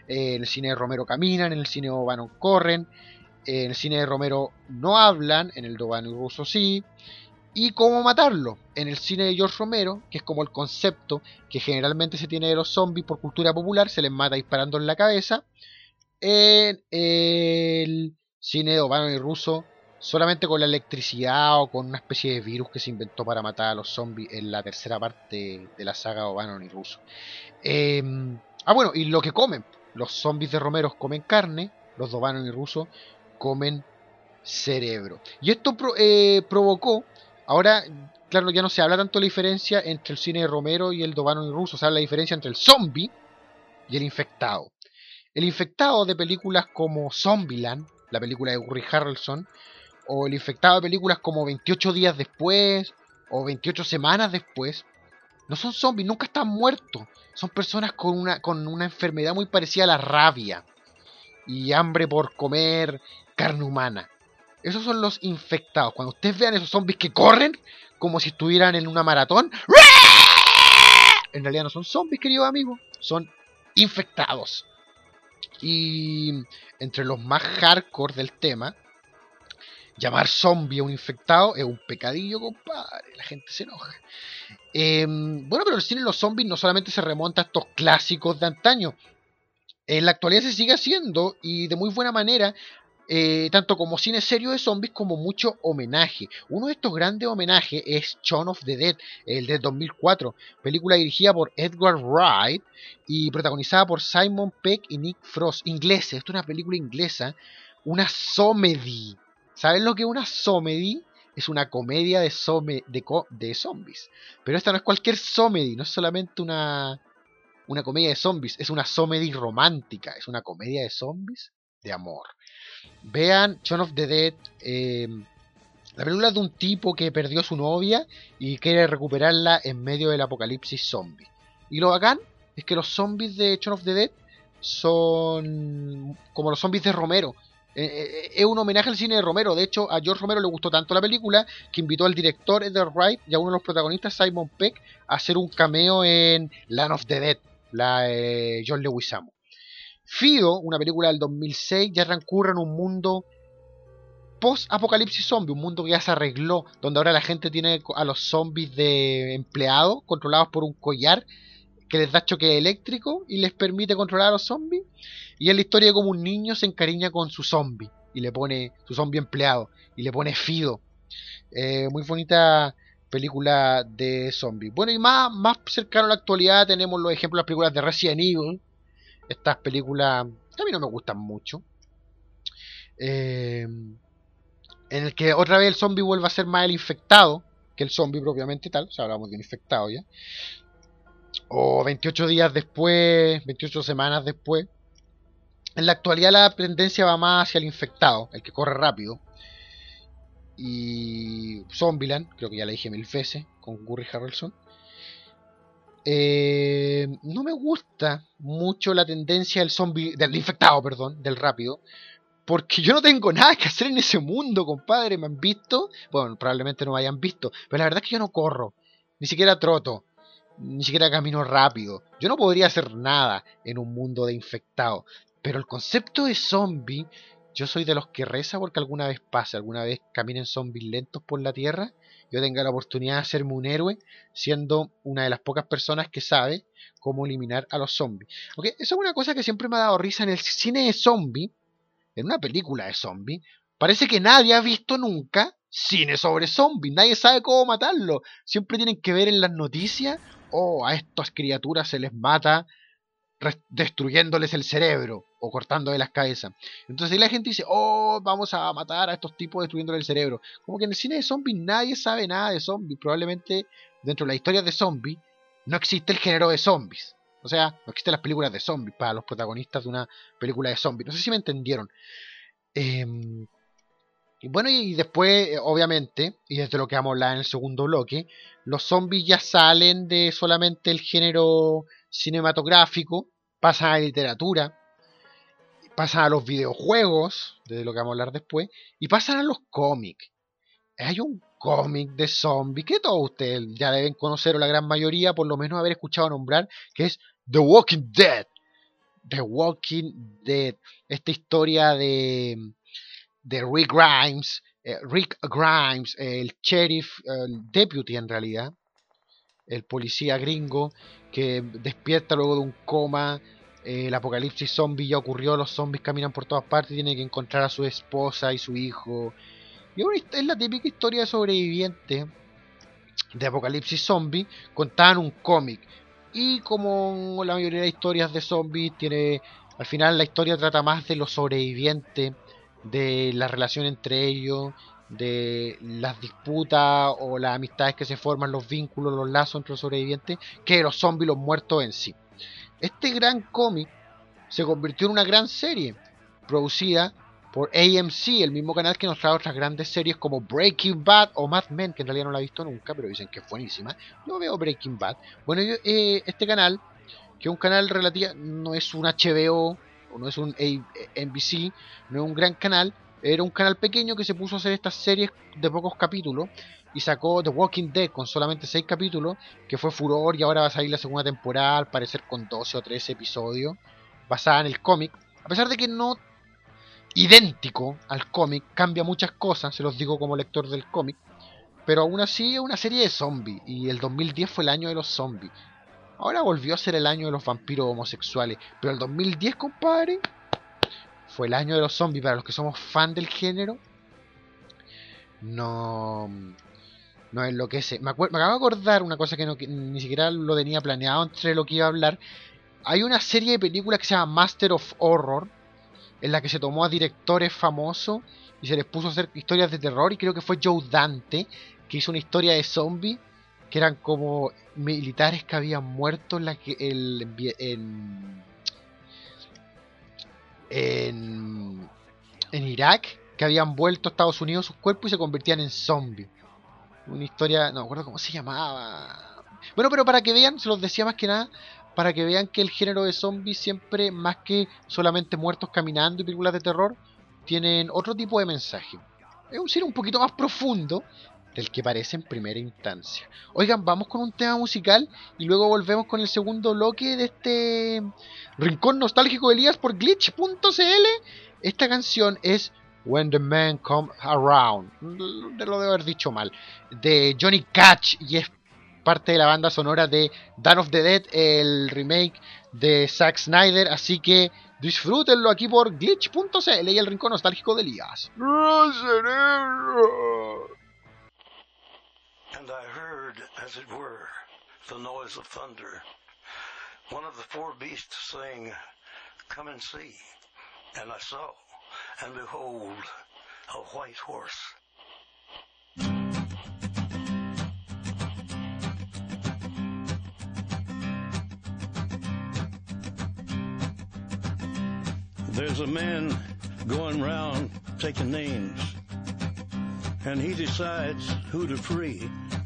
Eh, en el cine de Romero caminan, en el cine de corren. Eh, en el cine de Romero no hablan, en el de O'Bannon y Russo sí. Y cómo matarlo. En el cine de George Romero, que es como el concepto que generalmente se tiene de los zombies por cultura popular, se les mata disparando en la cabeza. En el cine de y Russo solamente con la electricidad o con una especie de virus que se inventó para matar a los zombies en la tercera parte de la saga O'Bannon y Russo. Em, ah, bueno, y lo que comen. Los zombies de Romero comen carne, los de O'Bannon y Russo comen cerebro. Y esto eh, provocó, ahora, claro, ya no se habla tanto de la diferencia entre el cine de Romero y el de O'Bannon y Russo, se habla la diferencia entre el zombie y el infectado. El infectado de películas como Zombieland, la película de Woody Harrelson, o el infectado de películas como 28 días después o 28 semanas después, no son zombies, nunca están muertos. Son personas con una, con una enfermedad muy parecida a la rabia y hambre por comer carne humana. Esos son los infectados. Cuando ustedes vean esos zombies que corren como si estuvieran en una maratón, en realidad no son zombies, queridos amigos, son infectados. Y entre los más hardcore del tema llamar zombie a un infectado es un pecadillo, compadre. La gente se enoja. Em, bueno, pero el cine de los zombies no solamente se remonta a estos clásicos de antaño. En la actualidad se sigue haciendo y de muy buena manera. Eh, tanto como cine serio de zombies como mucho homenaje. Uno de estos grandes homenajes es Shaun of the Dead, el de 2004, película dirigida por Edgar Wright y protagonizada por Simon Peck y Nick Frost. Ingleses, esto es una película inglesa, una comedy ¿Saben lo que es una comedy? Es una comedia de, de, de, zombies. Pero esta no es cualquier comedy, no es solamente una, una comedia de zombies, es una comedy romántica, es una comedia de zombies de amor. Vean Shaun of the Dead, em, la película de un tipo que perdió a su novia y quiere recuperarla en medio del apocalipsis zombie. Y lo bacán es que los zombies de Shaun of the Dead son como los zombies de Romero, eh, eh, es un homenaje al cine de Romero. De hecho, a George Romero le gustó tanto la película que invitó al director Edgar Wright y a uno de los protagonistas, Simon Peck, a hacer un cameo en Land of the Dead, la de John Leguizamo. Fido, una película del 2006, ya transcurre en un mundo post-apocalipsis zombie, un mundo que ya se arregló, donde ahora la gente tiene a los zombies de empleados controlados por un collar que les da choque eléctrico y les permite controlar a los zombies. Y es la historia de cómo un niño se encariña con su zombie y le pone su zombie empleado y le pone Fido. Eh, muy bonita película de zombies. Bueno, y más, más cercano a la actualidad tenemos los ejemplos de las películas de Resident Evil. Estas películas a mí no me gustan mucho. Eh, en el que otra vez el zombie vuelve a ser más el infectado que el zombie propiamente tal. O sea, hablamos de un infectado ya. O 28 días después, 28 semanas después. En la actualidad la tendencia va más hacia el infectado, el que corre rápido. Y Zombieland, creo que ya le dije mil veces, con Gurry Harrelson. Eh, no me gusta mucho la tendencia del zombie, del infectado, perdón, del rápido. Porque yo no tengo nada que hacer en ese mundo, compadre. ¿Me han visto? Bueno, probablemente no me hayan visto. Pero la verdad es que yo no corro. Ni siquiera troto. Ni siquiera camino rápido. Yo no podría hacer nada en un mundo de infectado. Pero el concepto de zombie, yo soy de los que reza porque alguna vez pase, alguna vez caminen zombies lentos por la tierra yo tenga la oportunidad de hacerme un héroe siendo una de las pocas personas que sabe cómo eliminar a los zombies. Okay, eso es una cosa que siempre me ha dado risa en el cine de zombie, en una película de zombie. Parece que nadie ha visto nunca cine sobre zombies, nadie sabe cómo matarlo. Siempre tienen que ver en las noticias, oh, a estas criaturas se les mata destruyéndoles el cerebro o cortándole las cabezas. Entonces la gente dice, oh, vamos a matar a estos tipos destruyéndole el cerebro. Como que en el cine de zombies nadie sabe nada de zombies. Probablemente dentro de la historia de zombies no existe el género de zombies. O sea, no existen las películas de zombies para los protagonistas de una película de zombies. No sé si me entendieron. Em, y bueno, y después, eh, obviamente, y desde lo que vamos a hablar en el segundo bloque, los zombies ya salen de solamente el género cinematográfico, pasan a la literatura, pasan a los videojuegos, de lo que vamos a hablar después, y pasan a los cómics. Hay un cómic de zombies que todos ustedes ya deben conocer, o la gran mayoría, por lo menos haber escuchado nombrar, que es The Walking Dead. The Walking Dead. Esta historia de, de Rick Grimes, eh, Rick Grimes, el sheriff, el deputy en realidad, el policía gringo que despierta luego de un coma. el apocalipsis zombie ya ocurrió, los zombies caminan por todas partes, tiene que encontrar a su esposa y su hijo. Y es la típica historia de sobreviviente de apocalipsis zombie contada en un cómic. Y como la mayoría de historias de zombies, tiene al final la historia trata más de los sobrevivientes, de la relación entre ellos, de las disputas o las amistades que se forman, los vínculos, los lazos entre los sobrevivientes, que los zombies, los muertos en sí. Este gran cómic se convirtió en una gran serie, producida por AMC, el mismo canal que nos trae otras grandes series como Breaking Bad o Mad Men, que en realidad no la he visto nunca, pero dicen que es buenísima. Yo veo Breaking Bad. Bueno, eh, este canal, que es un canal relativo, no es un HBO no es un NBC, no es un gran canal, era un canal pequeño que se puso a hacer estas series de pocos capítulos y sacó The Walking Dead con solamente 6 capítulos, que fue furor y ahora va a salir la segunda temporada, al parecer con 12 o 13 episodios, basada en el cómic. A pesar de que no idéntico al cómic, cambia muchas cosas, se los digo como lector del cómic, pero aún así es una serie de zombies y el 2010 fue el año de los zombies. Ahora volvió a ser el año de los vampiros homosexuales, pero el 2010, compadre, fue el año de los zombies para los que somos fan del género. No, no enloquece. Me, me acabo de acordar una cosa que, no, ni siquiera lo tenía planeado entre lo que iba a hablar. Hay una serie de películas que se llama Master of Horror, en la que se tomó a directores famosos y se les puso a hacer historias de terror. Y creo que fue Joe Dante que hizo una historia de zombies que eran como militares que habían muerto en, la que, el, en en, Irak que habían vuelto a Estados Unidos sus cuerpos y se convertían en zombies. Una historia, no me acuerdo cómo se llamaba. Bueno, pero para que vean, se los decía más que nada, para que vean que el género de zombies siempre, más que solamente muertos caminando y películas de terror, tienen otro tipo de mensaje. Es un cine un poquito más profundo del que parece en primera instancia. Oigan, vamos con un tema musical y luego volvemos con el segundo bloque de este Rincón Nostálgico de Elías por glitch.cl. Esta canción es When the Man Come Around. Lo debo haber dicho mal. De Johnny Cash y es parte de la banda sonora de Dawn of the Dead, el remake de Zack Snyder. Así que disfrútenlo aquí por glitch.cl y el Rincón Nostálgico de Elías. And I heard, as it were, the noise of thunder. one of the four beasts saying, Come and see. And I saw, and behold, a white horse. There's a man going round taking names, and he decides who to free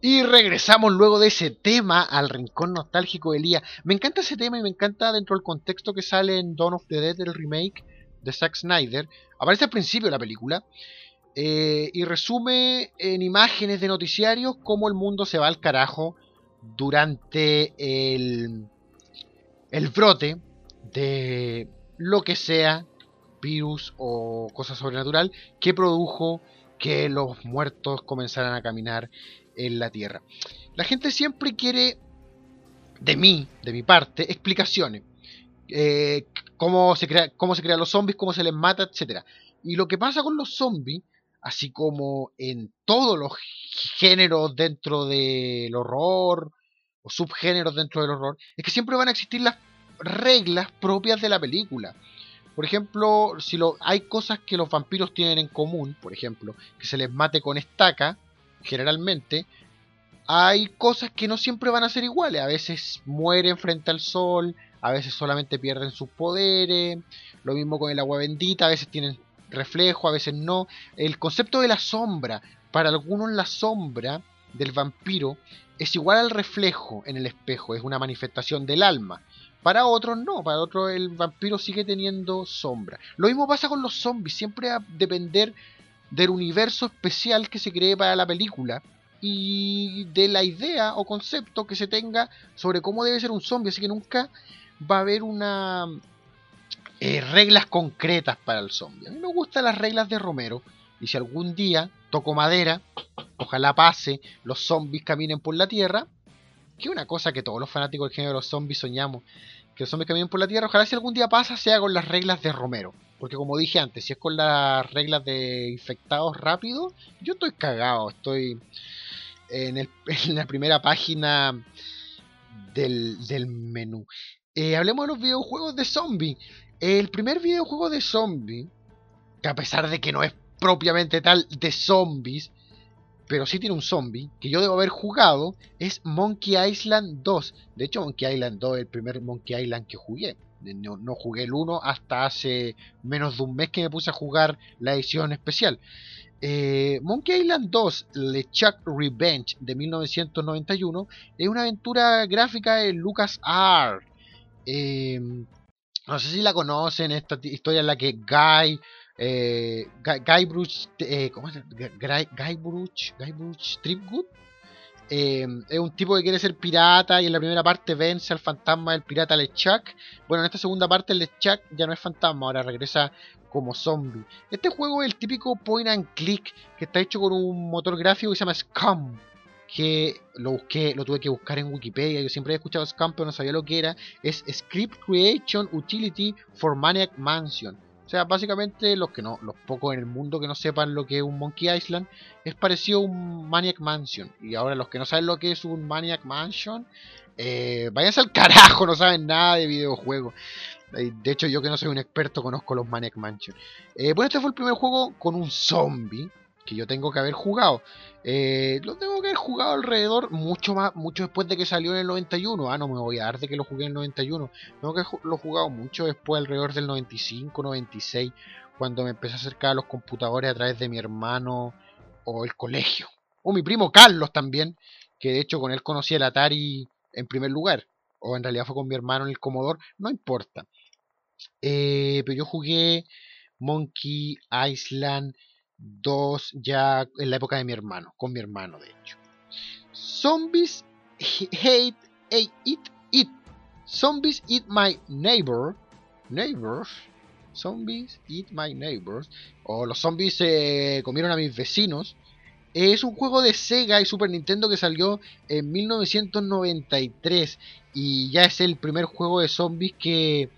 Y regresamos luego de ese tema al rincón nostálgico de Elías. Me encanta ese tema y me encanta dentro del contexto que sale en Dawn of the Dead, el remake de Zack Snyder. Aparece al principio de la película eh, y resume en imágenes de noticiarios cómo el mundo se va al carajo durante el, el brote de lo que sea, virus o cosa sobrenatural, que produjo que los muertos comenzaran a caminar en la Tierra. La gente siempre quiere, de mí, de mi parte, explicaciones. Eh, cómo, se crea, cómo se crean los zombies, cómo se les mata, etc. Y lo que pasa con los zombies, así como en todos los géneros dentro del horror, o subgéneros dentro del horror, es que siempre van a existir las reglas propias de la película. Por ejemplo, si lo, hay cosas que los vampiros tienen en común, por ejemplo, que se les mate con estaca, generalmente, hay cosas que no siempre van a ser iguales. A veces mueren frente al sol, a veces solamente pierden sus poderes, lo mismo con el agua bendita, a veces tienen reflejo, a veces no. El concepto de la sombra, para algunos la sombra del vampiro es igual al reflejo en el espejo, es una manifestación del alma. Para otros no, para otros el vampiro sigue teniendo sombra. Lo mismo pasa con los zombies, siempre a depender del universo especial que se cree para la película y de la idea o concepto que se tenga sobre cómo debe ser un zombie. Así que nunca va a haber una eh, reglas concretas para el zombie. A mí me gustan las reglas de Romero y si algún día toco madera, ojalá pase, los zombies caminen por la tierra, que una cosa que todos los fanáticos del género de los zombies soñamos, que los zombies caminen por la tierra, ojalá si algún día pasa sea con las reglas de Romero. Porque como dije antes, si es con las reglas de infectados rápidos, yo estoy cagado, estoy en, la primera página del, menú. Eh, hablemos de los videojuegos de zombie. El primer videojuego de zombie, que a pesar de que no es propiamente tal de zombies, pero sí tiene un zombie, que yo debo haber jugado, es Monkey Island 2. De hecho, Monkey Island 2 es el primer Monkey Island que jugué. No, jugué el 1 hasta hace menos de un mes que me puse a jugar la edición especial. Eh, Monkey Island 2, LeChuck Revenge de 1991, es una aventura gráfica de Lucas Eh, no sé si la conocen, esta historia en la que Guy, eh, Guybrush, eh, ¿cómo es? Guybrush, Guybruch Tripgood eh, es un tipo que quiere ser pirata y en la primera parte vence al fantasma del pirata LeChuck. Bueno, en esta segunda parte LeChuck ya no es fantasma, ahora regresa como zombie. Este juego es el típico point and click que está hecho con un motor gráfico que se llama Scum. Que lo busqué, lo tuve que buscar en Wikipedia. Yo siempre he escuchado Scum, pero no sabía lo que era. Es Script Creation Utility for Maniac Mansion. O sea, básicamente los que no, los pocos en el mundo que no sepan lo que es un Monkey Island, es parecido a un Maniac Mansion. Y ahora los que no saben lo que es un Maniac Mansion, eh, váyanse al carajo, no saben nada de videojuegos. De hecho, yo que no soy un experto, conozco los Maniac Mansion. Eh, bueno, este fue el primer juego con un zombie que yo tengo que haber jugado. Eh, lo tengo que haber jugado alrededor mucho más, mucho después de que salió en el 91. Ah, no me voy a dar de que lo jugué en el 91. Tengo que lo he jugado mucho después, alrededor del 95, 96, cuando me empecé a acercar a los computadores a través de mi hermano o el colegio. O mi primo Carlos también, que de hecho con él conocí el Atari en primer lugar. O en realidad fue con mi hermano en el Commodore, no importa. Eh, pero yo jugué Monkey Island 2 ya en la época de mi hermano, con mi hermano de hecho. Zombies hate, eat, eat. Zombies eat my neighbor. Neighbors. Zombies eat my neighbors. O los zombies comieron a mis vecinos. Es un juego de Sega y Super Nintendo que salió en 1993 y ya es el primer juego de zombies que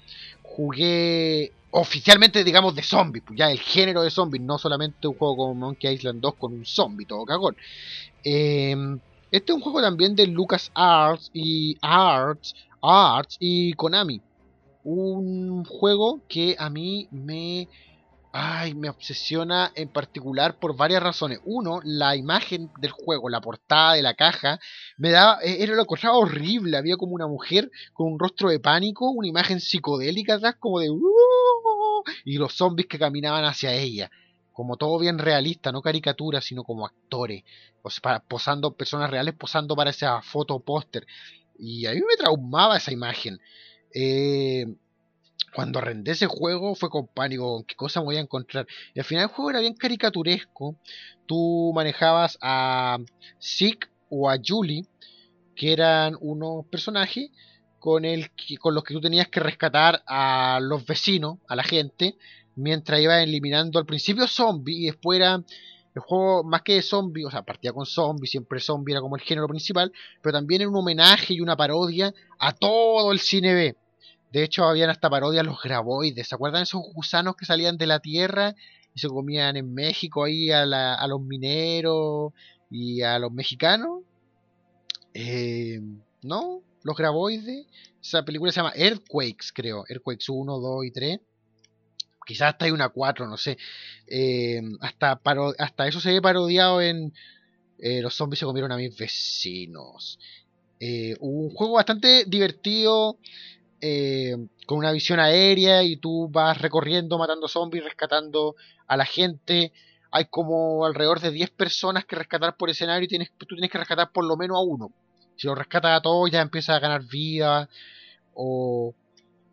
jugué oficialmente, digamos, de zombies, pues ya el género de zombies, no solamente un juego como Monkey Island 2 con un zombie, todo cagón. Em, este es un juego también de Lucas Arts y Arts, Arts y Konami. Un juego que a mí me Ay, me obsesiona en particular por varias razones. Uno, la imagen del juego, la portada de la caja, me daba, e, era lo encontraba horrible. Había como una mujer con un rostro de pánico, una imagen psicodélica atrás, como de. Uh", y los zombies que caminaban hacia ella. Como todo bien realista, no caricatura, sino como actores. O sea, posando, personas reales posando para esa foto póster. Y a mí me traumaba esa imagen. Eh, cuando arrendé ese juego fue con pánico, qué cosa me voy a encontrar. Y al final el juego era bien caricaturesco. Tú manejabas a Zeke o a Julie, que eran unos personajes con, el, con los que tú tenías que rescatar a los vecinos, a la gente, mientras ibas eliminando al principio zombies y después era el juego más que de zombies, o sea, partía con zombies, siempre zombie era como el género principal, pero también era un homenaje y una parodia a todo el cine B. De hecho, habían hasta parodias los graboides. ¿Se acuerdan esos gusanos que salían de la tierra y se comían en México ahí a, los mineros y a los mexicanos? Eh, ¿No? Los graboides. Esa película se llama Earthquakes, creo. Earthquakes 1, 2 y 3. Quizás hasta hay una 4, no sé. Eh, hasta, eso se ve parodiado en eh, Los zombies se comieron a mis vecinos. un juego bastante divertido eh, con una visión aérea y tú vas recorriendo, matando zombies, rescatando a la gente. Hay como alrededor de 10 personas que rescatar por escenario y tienes, tú tienes que rescatar por lo menos a uno. Si lo rescatas a todos ya empiezas a ganar vida o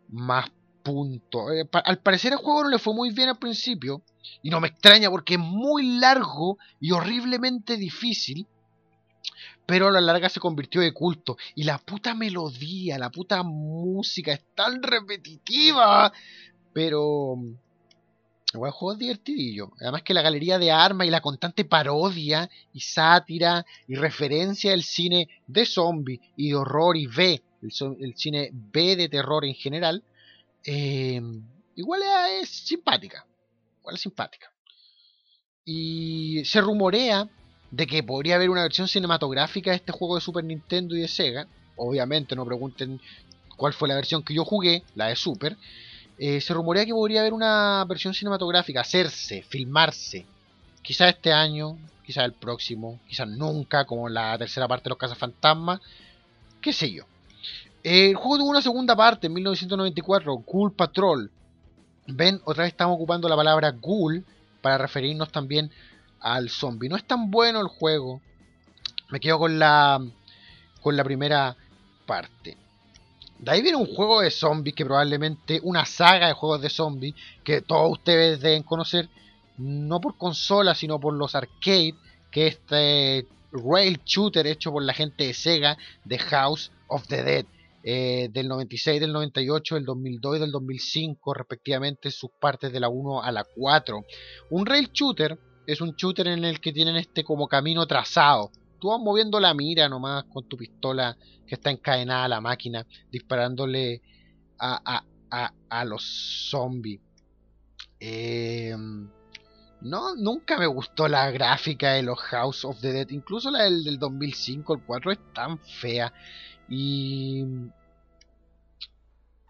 más puntos. Eh, al parecer el juego no le fue muy bien al principio y no me extraña porque es muy largo y horriblemente difícil pero a la larga se convirtió de culto. Y la puta melodía, la puta música es tan repetitiva. Pero... El juego es divertidillo. Además que la galería de armas y la constante parodia y sátira y referencia al cine de zombie y de horror y B, el, cine B de terror en general, eh, igual es simpática. Igual es simpática. Y se rumorea de que podría haber una versión cinematográfica de este juego de Super Nintendo y de Sega. Obviamente, no pregunten cuál fue la versión que yo jugué, la de Super. Eh, se rumorea que podría haber una versión cinematográfica, hacerse, filmarse. Quizá este año, quizá el próximo, quizá nunca, como la tercera parte de los Cazafantasmas. Qué sé yo. El juego tuvo una segunda parte en 1994, Ghoul Patrol. Ven, otra vez estamos ocupando la palabra Ghoul para referirnos también al zombie. No es tan bueno el juego. Me quedo con la con la primera parte. De ahí viene un juego de zombies que probablemente una saga de juegos de zombies que todos ustedes deben conocer, no por consola, sino por los arcade, que este rail shooter hecho por la gente de Sega, de House of the Dead, eh, del 96, del 98, del 2002 y del 2005, respectivamente, sus partes de la 1 a la 4. Un rail shooter es un shooter en el que tienen este como camino trazado. Tú vas moviendo la mira nomás con tu pistola que está encadenada a la máquina, disparándole a, a, a, los zombies. Eh, no, nunca me gustó la gráfica de los House of the Dead. Incluso la del, del 2005, el 4, es tan fea. Y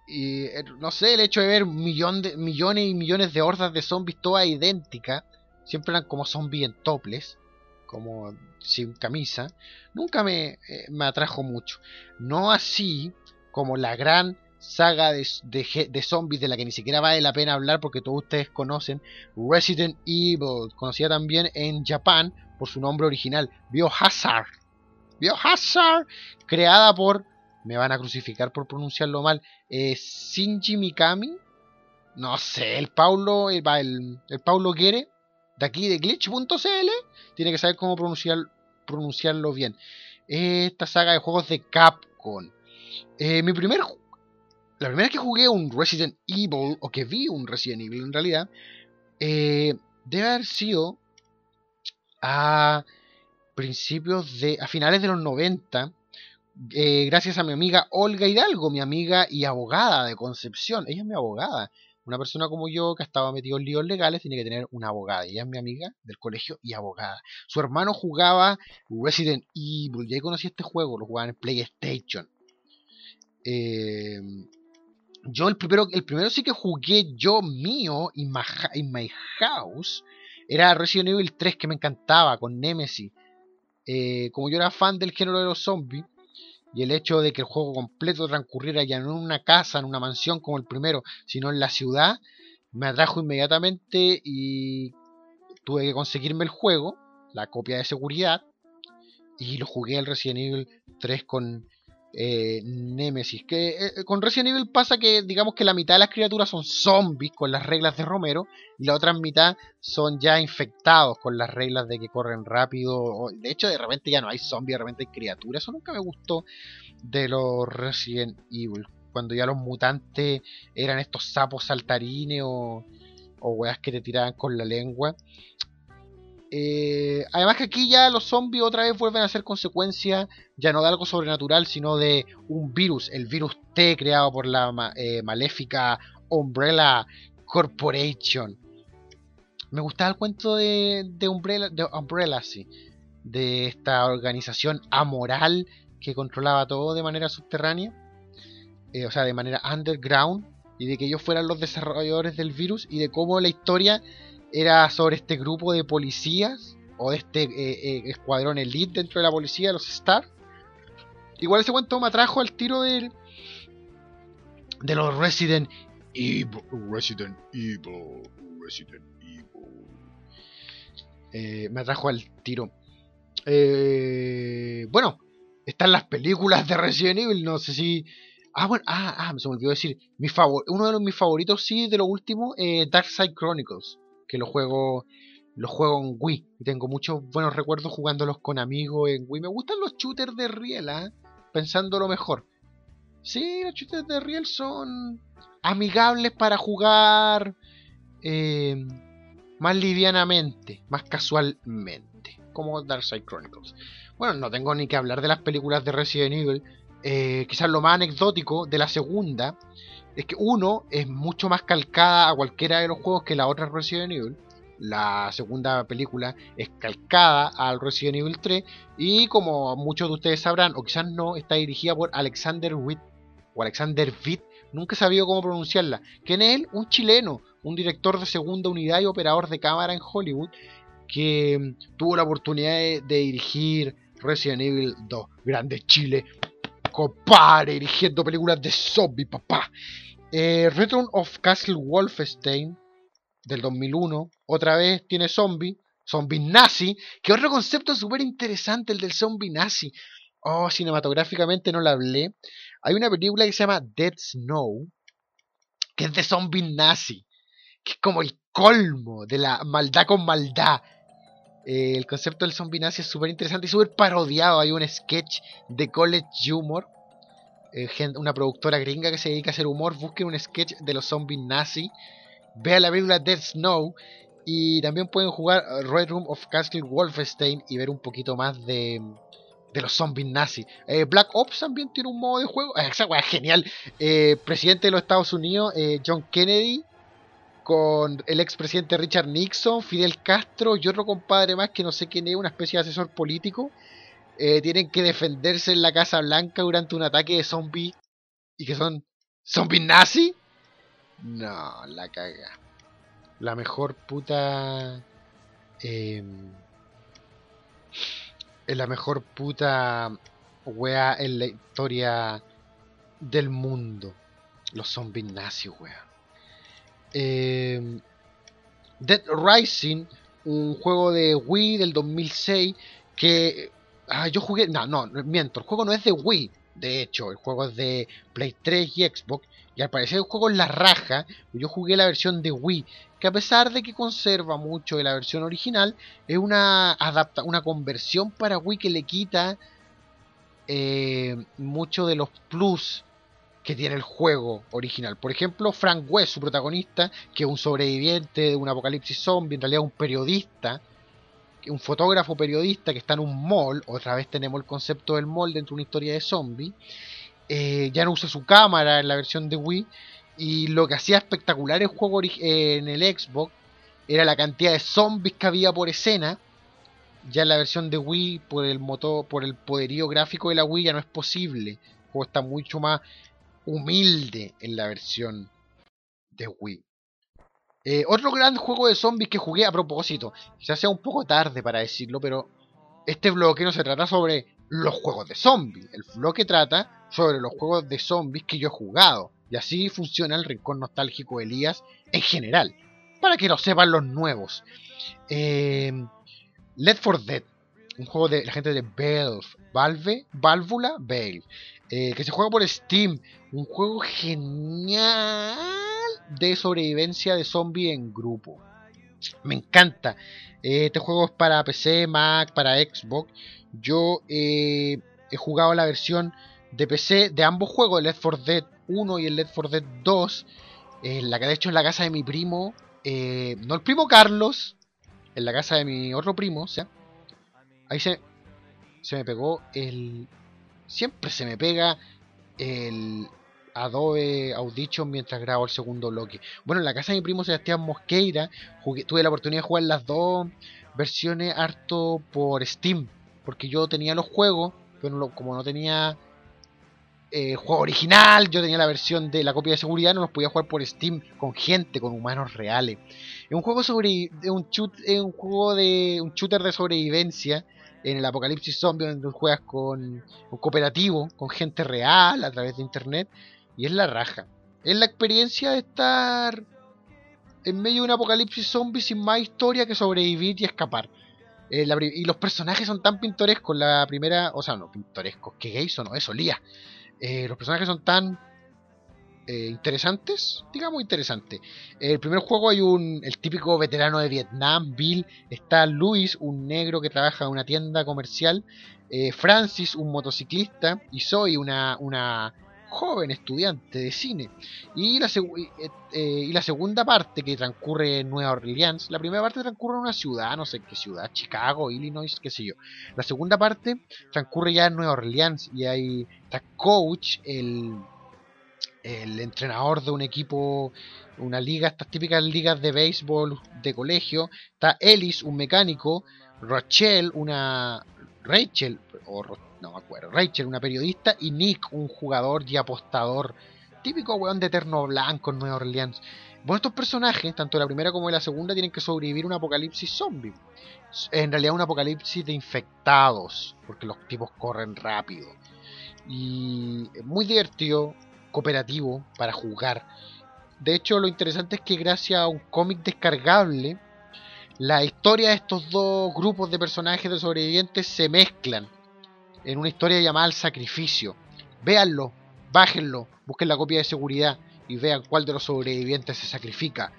y eh, no sé, el hecho de ver millones y millones de hordas de zombies todas idénticas siempre eran como zombies en toples, como sin camisa, nunca me, eh, me atrajo mucho. No así como la gran saga de, de, zombies de la que ni siquiera vale la pena hablar porque todos ustedes conocen, Resident Evil, conocida también en Japón por su nombre original, Biohazard. Biohazard, creada por, me van a crucificar por pronunciarlo mal, eh, Shinji Mikami, no sé, el Paulo, el, el, el Paulo Quiere, de aquí de glitch.cl tiene que saber cómo pronunciar, pronunciarlo bien. Esta saga de juegos de Capcom. Eh, mi primer, la primera vez que jugué un Resident Evil, o que vi un Resident Evil en realidad, eh, debe haber sido a principios de, a finales de los 90, eh, gracias a mi amiga Olga Hidalgo, mi amiga y abogada de Concepción. Ella es mi abogada. Una persona como yo que estaba metido en líos legales tiene que tener una abogada. Ella es mi amiga del colegio y abogada. Su hermano jugaba Resident Evil. Y ahí conocí este juego, lo jugaba en PlayStation. Em, yo el primero, el primero sí que jugué yo mío en my, house era Resident Evil 3 que me encantaba con Nemesis. Eh, como yo era fan del género de los zombies, y el hecho de que el juego completo transcurriera ya no en una casa, en una mansión como el primero, sino en la ciudad, me atrajo inmediatamente y tuve que conseguirme el juego, la copia de seguridad, y lo jugué al Resident Evil 3 con eh, Nemesis. Que eh, con Resident Evil pasa que digamos que la mitad de las criaturas son zombies con las reglas de Romero y la otra mitad son ya infectados con las reglas de que corren rápido. De hecho, de repente ya no hay zombies, de repente hay criaturas. Eso nunca me gustó de los Resident Evil. Cuando ya los mutantes eran estos sapos saltarines o, o weas que te tiraban con la lengua. Eh, además que aquí ya los zombies otra vez vuelven a ser consecuencia ya no de algo sobrenatural, sino de un virus, el virus T creado por la eh, maléfica Umbrella Corporation. Me gustaba el cuento de, Umbrella, de Umbrella, sí, de esta organización amoral que controlaba todo de manera subterránea, eh, o sea, de manera underground, y de que ellos fueran los desarrolladores del virus y de cómo la historia era sobre este grupo de policías o de este eh, eh, escuadrón elite dentro de la policía, los Star. Igual ese cuento me atrajo al tiro del, de los Resident Evil. Resident Evil. Resident Evil. Eh, me atrajo al tiro. Bueno, están las películas de Resident Evil. No sé si. Ah, bueno, ah, ah, se me olvidó decir. Mi favor, uno de los, mis favoritos, sí, de lo último, Dark Side Chronicles. Que lo juego, lo juego en Wii. Y tengo muchos buenos recuerdos jugándolos con amigos en Wii. Me gustan los shooters de Riel, ¿eh? pensando lo mejor. Sí, los shooters de Riel son amigables para jugar eh, más livianamente, más casualmente, como Dark Side Chronicles. Bueno, no tengo ni que hablar de las películas de Resident Evil. Eh, quizás lo más anecdótico de la segunda es que uno es mucho más calcada a cualquiera de los juegos que la otra Resident Evil. La segunda película es calcada al Resident Evil 3 y como muchos de ustedes sabrán, o quizás no, está dirigida por Alexander Witt o Alexander Witt, nunca he sabido cómo pronunciarla. Que en él, un chileno, un director de segunda unidad y operador de cámara en Hollywood, que mm, tuvo la oportunidad de, dirigir Resident Evil 2. Grande Chile, compadre, dirigiendo películas de zombies, papá. Eh, Return of Castle Wolfenstein del 2001, otra vez tiene zombie, zombie nazi, que otro concepto súper interesante el del zombie nazi. Oh, cinematográficamente no la hablé. Hay una película que se llama Dead Snow, que es de zombie nazi, que es como el colmo de la maldad con maldad. Eh, el concepto del zombie nazi es súper interesante y súper parodiado. Hay un sketch de College Humor, eh, una productora gringa que se dedica a hacer humor. Busquen un sketch de los zombies nazi. Vean la película Dead Snow. Y también pueden jugar Red Room of Castle Wolfenstein y ver un poquito más de, los zombies nazis. Eh, Black Ops también tiene un modo de juego. Esa weá genial. Eh, presidente de los Estados Unidos, John Kennedy, con el expresidente Richard Nixon, Fidel Castro y otro compadre más que no sé quién es, una especie de asesor político. tienen que defenderse en la Casa Blanca durante un ataque de zombies. ¿Y que son zombies nazis? No, la caga. La mejor puta... Eh, la mejor puta wea en la historia del mundo. Los zombies nazis, wea. Em, Dead Rising, un juego de Wii del 2006 que ah, yo jugué, no, no, miento, el juego no es de Wii, de hecho, el juego es de Play 3 y Xbox y al parecer el juego es la raja, yo jugué la versión de Wii que a pesar de que conserva mucho de la versión original, es una, adapta una conversión para Wii que le quita eh, mucho de los plus que tiene el juego original. Por ejemplo, Frank West, su protagonista, que es un sobreviviente de un apocalipsis zombie, en realidad un periodista, un fotógrafo periodista que está en un mall, otra vez tenemos el concepto del mall dentro de una historia de zombie, eh, ya no usa su cámara en la versión de Wii y lo que hacía espectacular el juego en el Xbox era la cantidad de zombies que había por escena. Ya en la versión de Wii, por el motor, por el poderío gráfico de la Wii, ya no es posible. El juego está mucho más humilde en la versión de Wii. Eh, otro gran juego de zombies que jugué a propósito, se sea un poco tarde para decirlo, pero este bloque no se trata sobre los juegos de zombies. El bloque trata sobre los juegos de zombies que yo he jugado. Y así funciona el rincón nostálgico de Elías en general. Para que lo sepan los nuevos. Eh, Let for Dead. Un juego de la gente de Valve. Valve. Válvula. Valve. Eh, que se juega por Steam. Un juego genial de sobrevivencia de zombie en grupo. Me encanta. Eh, este juego es para PC, Mac, para Xbox. Yo he jugado la versión de PC de ambos juegos, el Left 4 Dead 1 y el Left 4 Dead 2, en la que de hecho en la casa de mi primo, eh, no el primo Carlos, en la casa de mi otro primo, o sea, ahí se, se me pegó el... Siempre se me pega el Adobe Audition mientras grabo el segundo bloque. Bueno, en la casa de mi primo Sebastián Mosqueira tuve la oportunidad de jugar las dos versiones harto por Steam, porque yo tenía los juegos, pero como no tenía eh, juego original, yo tenía la versión de la copia de seguridad, no los podía jugar por Steam con gente, con humanos reales. Es un juego sobre un, un juego de un shooter de sobrevivencia en el apocalipsis zombie donde juegas con un cooperativo, con gente real a través de internet y es la raja. Es la experiencia de estar en medio de un apocalipsis zombie sin más historia que sobrevivir y escapar. Eh, y los personajes son tan pintorescos. La primera, o sea, no pintorescos, que gay son, no, eso, Lía. Eh, los personajes son tan eh, interesantes, digamos interesantes. El primer juego hay un el típico veterano de Vietnam, Bill, está Luis, un negro que trabaja en una tienda comercial, Francis, un motociclista, y Zoe, una, una joven estudiante de cine. Y la, eh, eh, y la segunda parte que transcurre en Nueva Orleans, la primera parte transcurre en una ciudad, no sé qué ciudad, Chicago, Illinois, qué sé yo. La segunda parte transcurre ya en Nueva Orleans y hay está Coach, el, el entrenador de un equipo, una liga, estas típicas ligas de béisbol de colegio. Está Ellis, un mecánico. Rachel, una. Rachel, o no me acuerdo, Rachel, una periodista, y Nick, un jugador y apostador, típico weón de eterno blanco en Nueva Orleans. Bueno, estos personajes, tanto la primera como la segunda, tienen que sobrevivir un apocalipsis zombie. En realidad un apocalipsis de infectados, porque los tipos corren rápido. Y muy divertido, cooperativo para jugar. De hecho, lo interesante es que gracias a un cómic descargable, la historia de estos dos grupos de personajes de sobrevivientes se mezclan en una historia llamada El Sacrificio. Véanlo, bájenlo, busquen la copia de seguridad y vean cuál de los sobrevivientes se sacrifica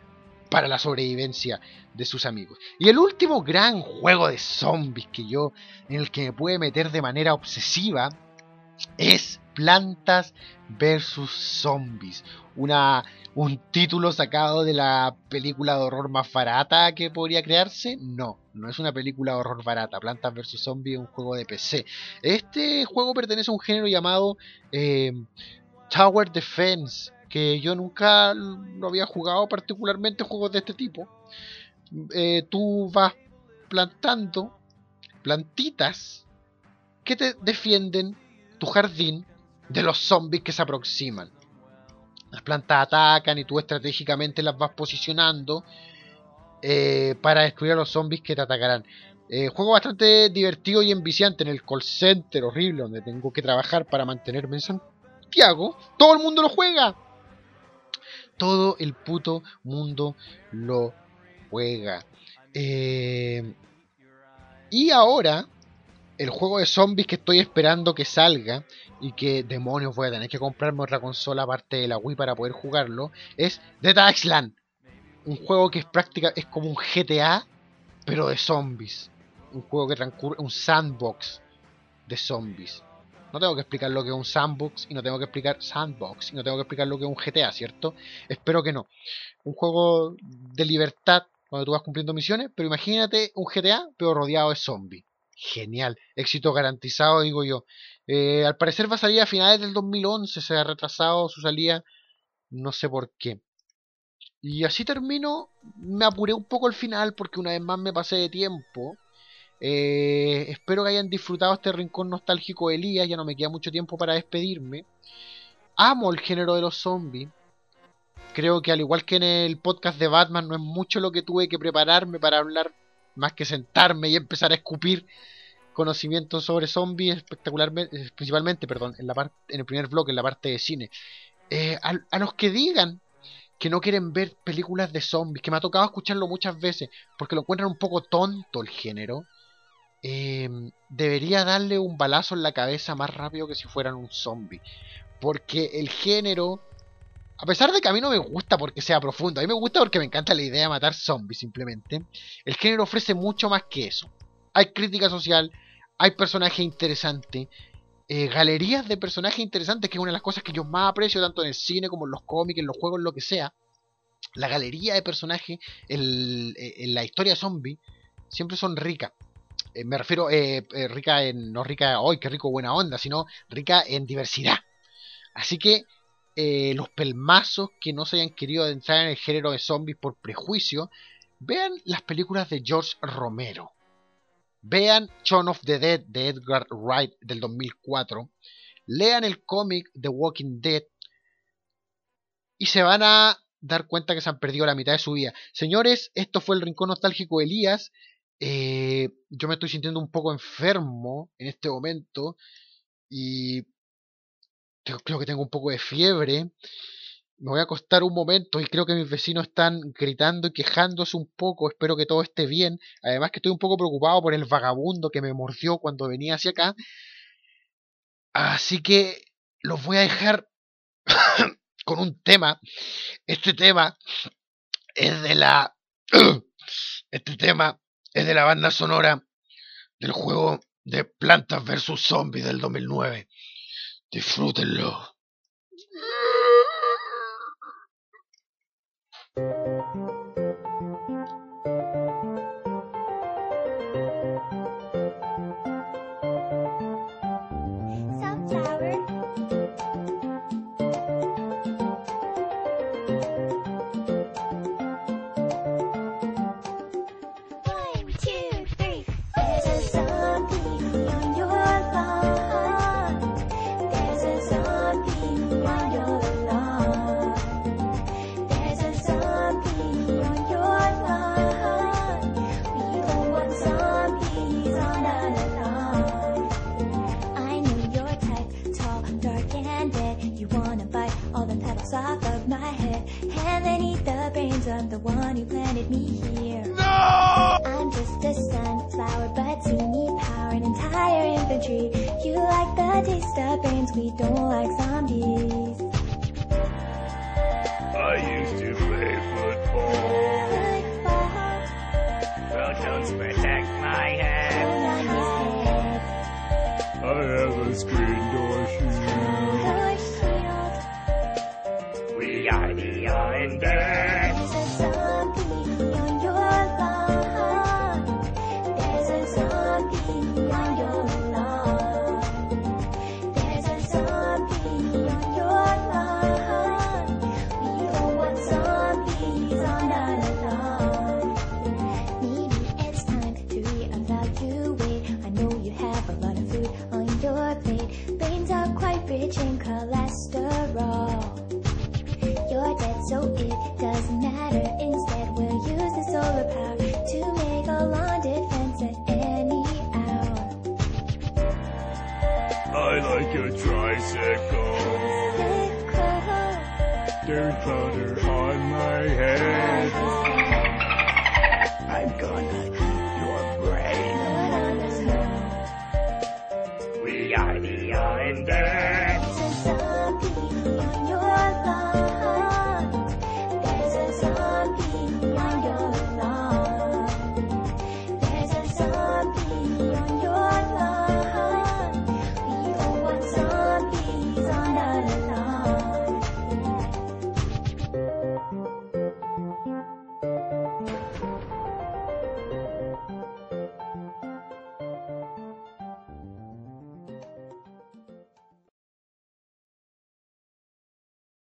para la sobrevivencia de sus amigos. Y el último gran juego de zombies que yo en el que me puede meter de manera obsesiva es Plantas versus Zombies. Una, un título sacado de la película de horror más barata que podría crearse. No, no es una película de horror barata. Plantas vs. Zombies es un juego de PC. Este juego pertenece a un género llamado eh, Tower Defense, que yo nunca lo había jugado particularmente juegos de este tipo. Eh, tú vas plantando plantitas que te defienden tu jardín de los zombies que se aproximan. Las plantas atacan y tú estratégicamente las vas posicionando eh, para destruir a los zombies que te atacarán. Eh, juego bastante divertido y enviciante en el call center horrible donde tengo que trabajar para mantenerme en Santiago. Todo el mundo lo juega. Todo el puto mundo lo juega. Eh, y ahora, el juego de zombies que estoy esperando que salga y que demonios voy a tener que comprarme otra consola aparte de la Wii para poder jugarlo, es Dead Island. Un juego que es práctica, es como un GTA, pero de zombies. Un juego que transcurre, un sandbox de zombies. No tengo que explicar lo que es un sandbox y no tengo que explicar sandbox y no tengo que explicar lo que es un GTA, ¿cierto? Espero que no. Un juego de libertad donde tú vas cumpliendo misiones, pero imagínate un GTA pero rodeado de zombies. Genial, éxito garantizado, digo yo. Eh, al parecer va a salir a finales del 2011, se ha retrasado su salida, no sé por qué. Y así termino, me apuré un poco al final porque una vez más me pasé de tiempo. Eh, espero que hayan disfrutado este rincón nostálgico de Elías, ya no me queda mucho tiempo para despedirme. Amo el género de los zombies. Creo que al igual que en el podcast de Batman no es mucho lo que tuve que prepararme para hablar más que sentarme y empezar a escupir conocimientos sobre zombies, espectacularmente, eh, principalmente, perdón, en, la parte, en el primer bloque, en la parte de cine. Eh, a, los que digan que no quieren ver películas de zombies, que me ha tocado escucharlo muchas veces, porque lo encuentran un poco tonto el género, eh, debería darle un balazo en la cabeza más rápido que si fueran un zombie. Porque el género, a pesar de que a mí no me gusta porque sea profundo, a mí me gusta porque me encanta la idea de matar zombies simplemente, el género ofrece mucho más que eso. Hay crítica social, hay personajes interesantes, eh, galerías de personajes interesantes, que es una de las cosas que yo más aprecio, tanto en el cine como en los cómics, en los juegos, en lo que sea. La galería de personajes en, la historia zombie siempre son ricas. Eh, me refiero eh, rica en, no rica hoy, qué rico, buena onda, sino rica en diversidad. Así que los pelmazos que no se hayan querido adentrar en el género de zombies por prejuicio, vean las películas de George Romero. Vean Shaun of the Dead de Edgar Wright del 2004. Lean el cómic The Walking Dead. Y se van a dar cuenta que se han perdido la mitad de su vida. Señores, esto fue el Rincón Nostálgico de Elías. Eh, yo me estoy sintiendo un poco enfermo en este momento. Y creo que tengo un poco de fiebre. me voy a acostar un momento y creo que mis vecinos están gritando y quejándose un poco. Espero que todo esté bien. Además que estoy un poco preocupado por el vagabundo que me mordió cuando venía hacia acá. Así que los voy a dejar con un tema. Este tema es de la... Este tema es de la banda sonora del juego de Plantas vs. Zombies del 2009. flots I'm the one who planted me here. No! I'm just a sunflower, but see me power an entire infantry. You like the taste of brains, we don't like zombies. I used to play football. Well, don't protect my head. I have a screen door shield. We are the undead. thunder, thunder on my head.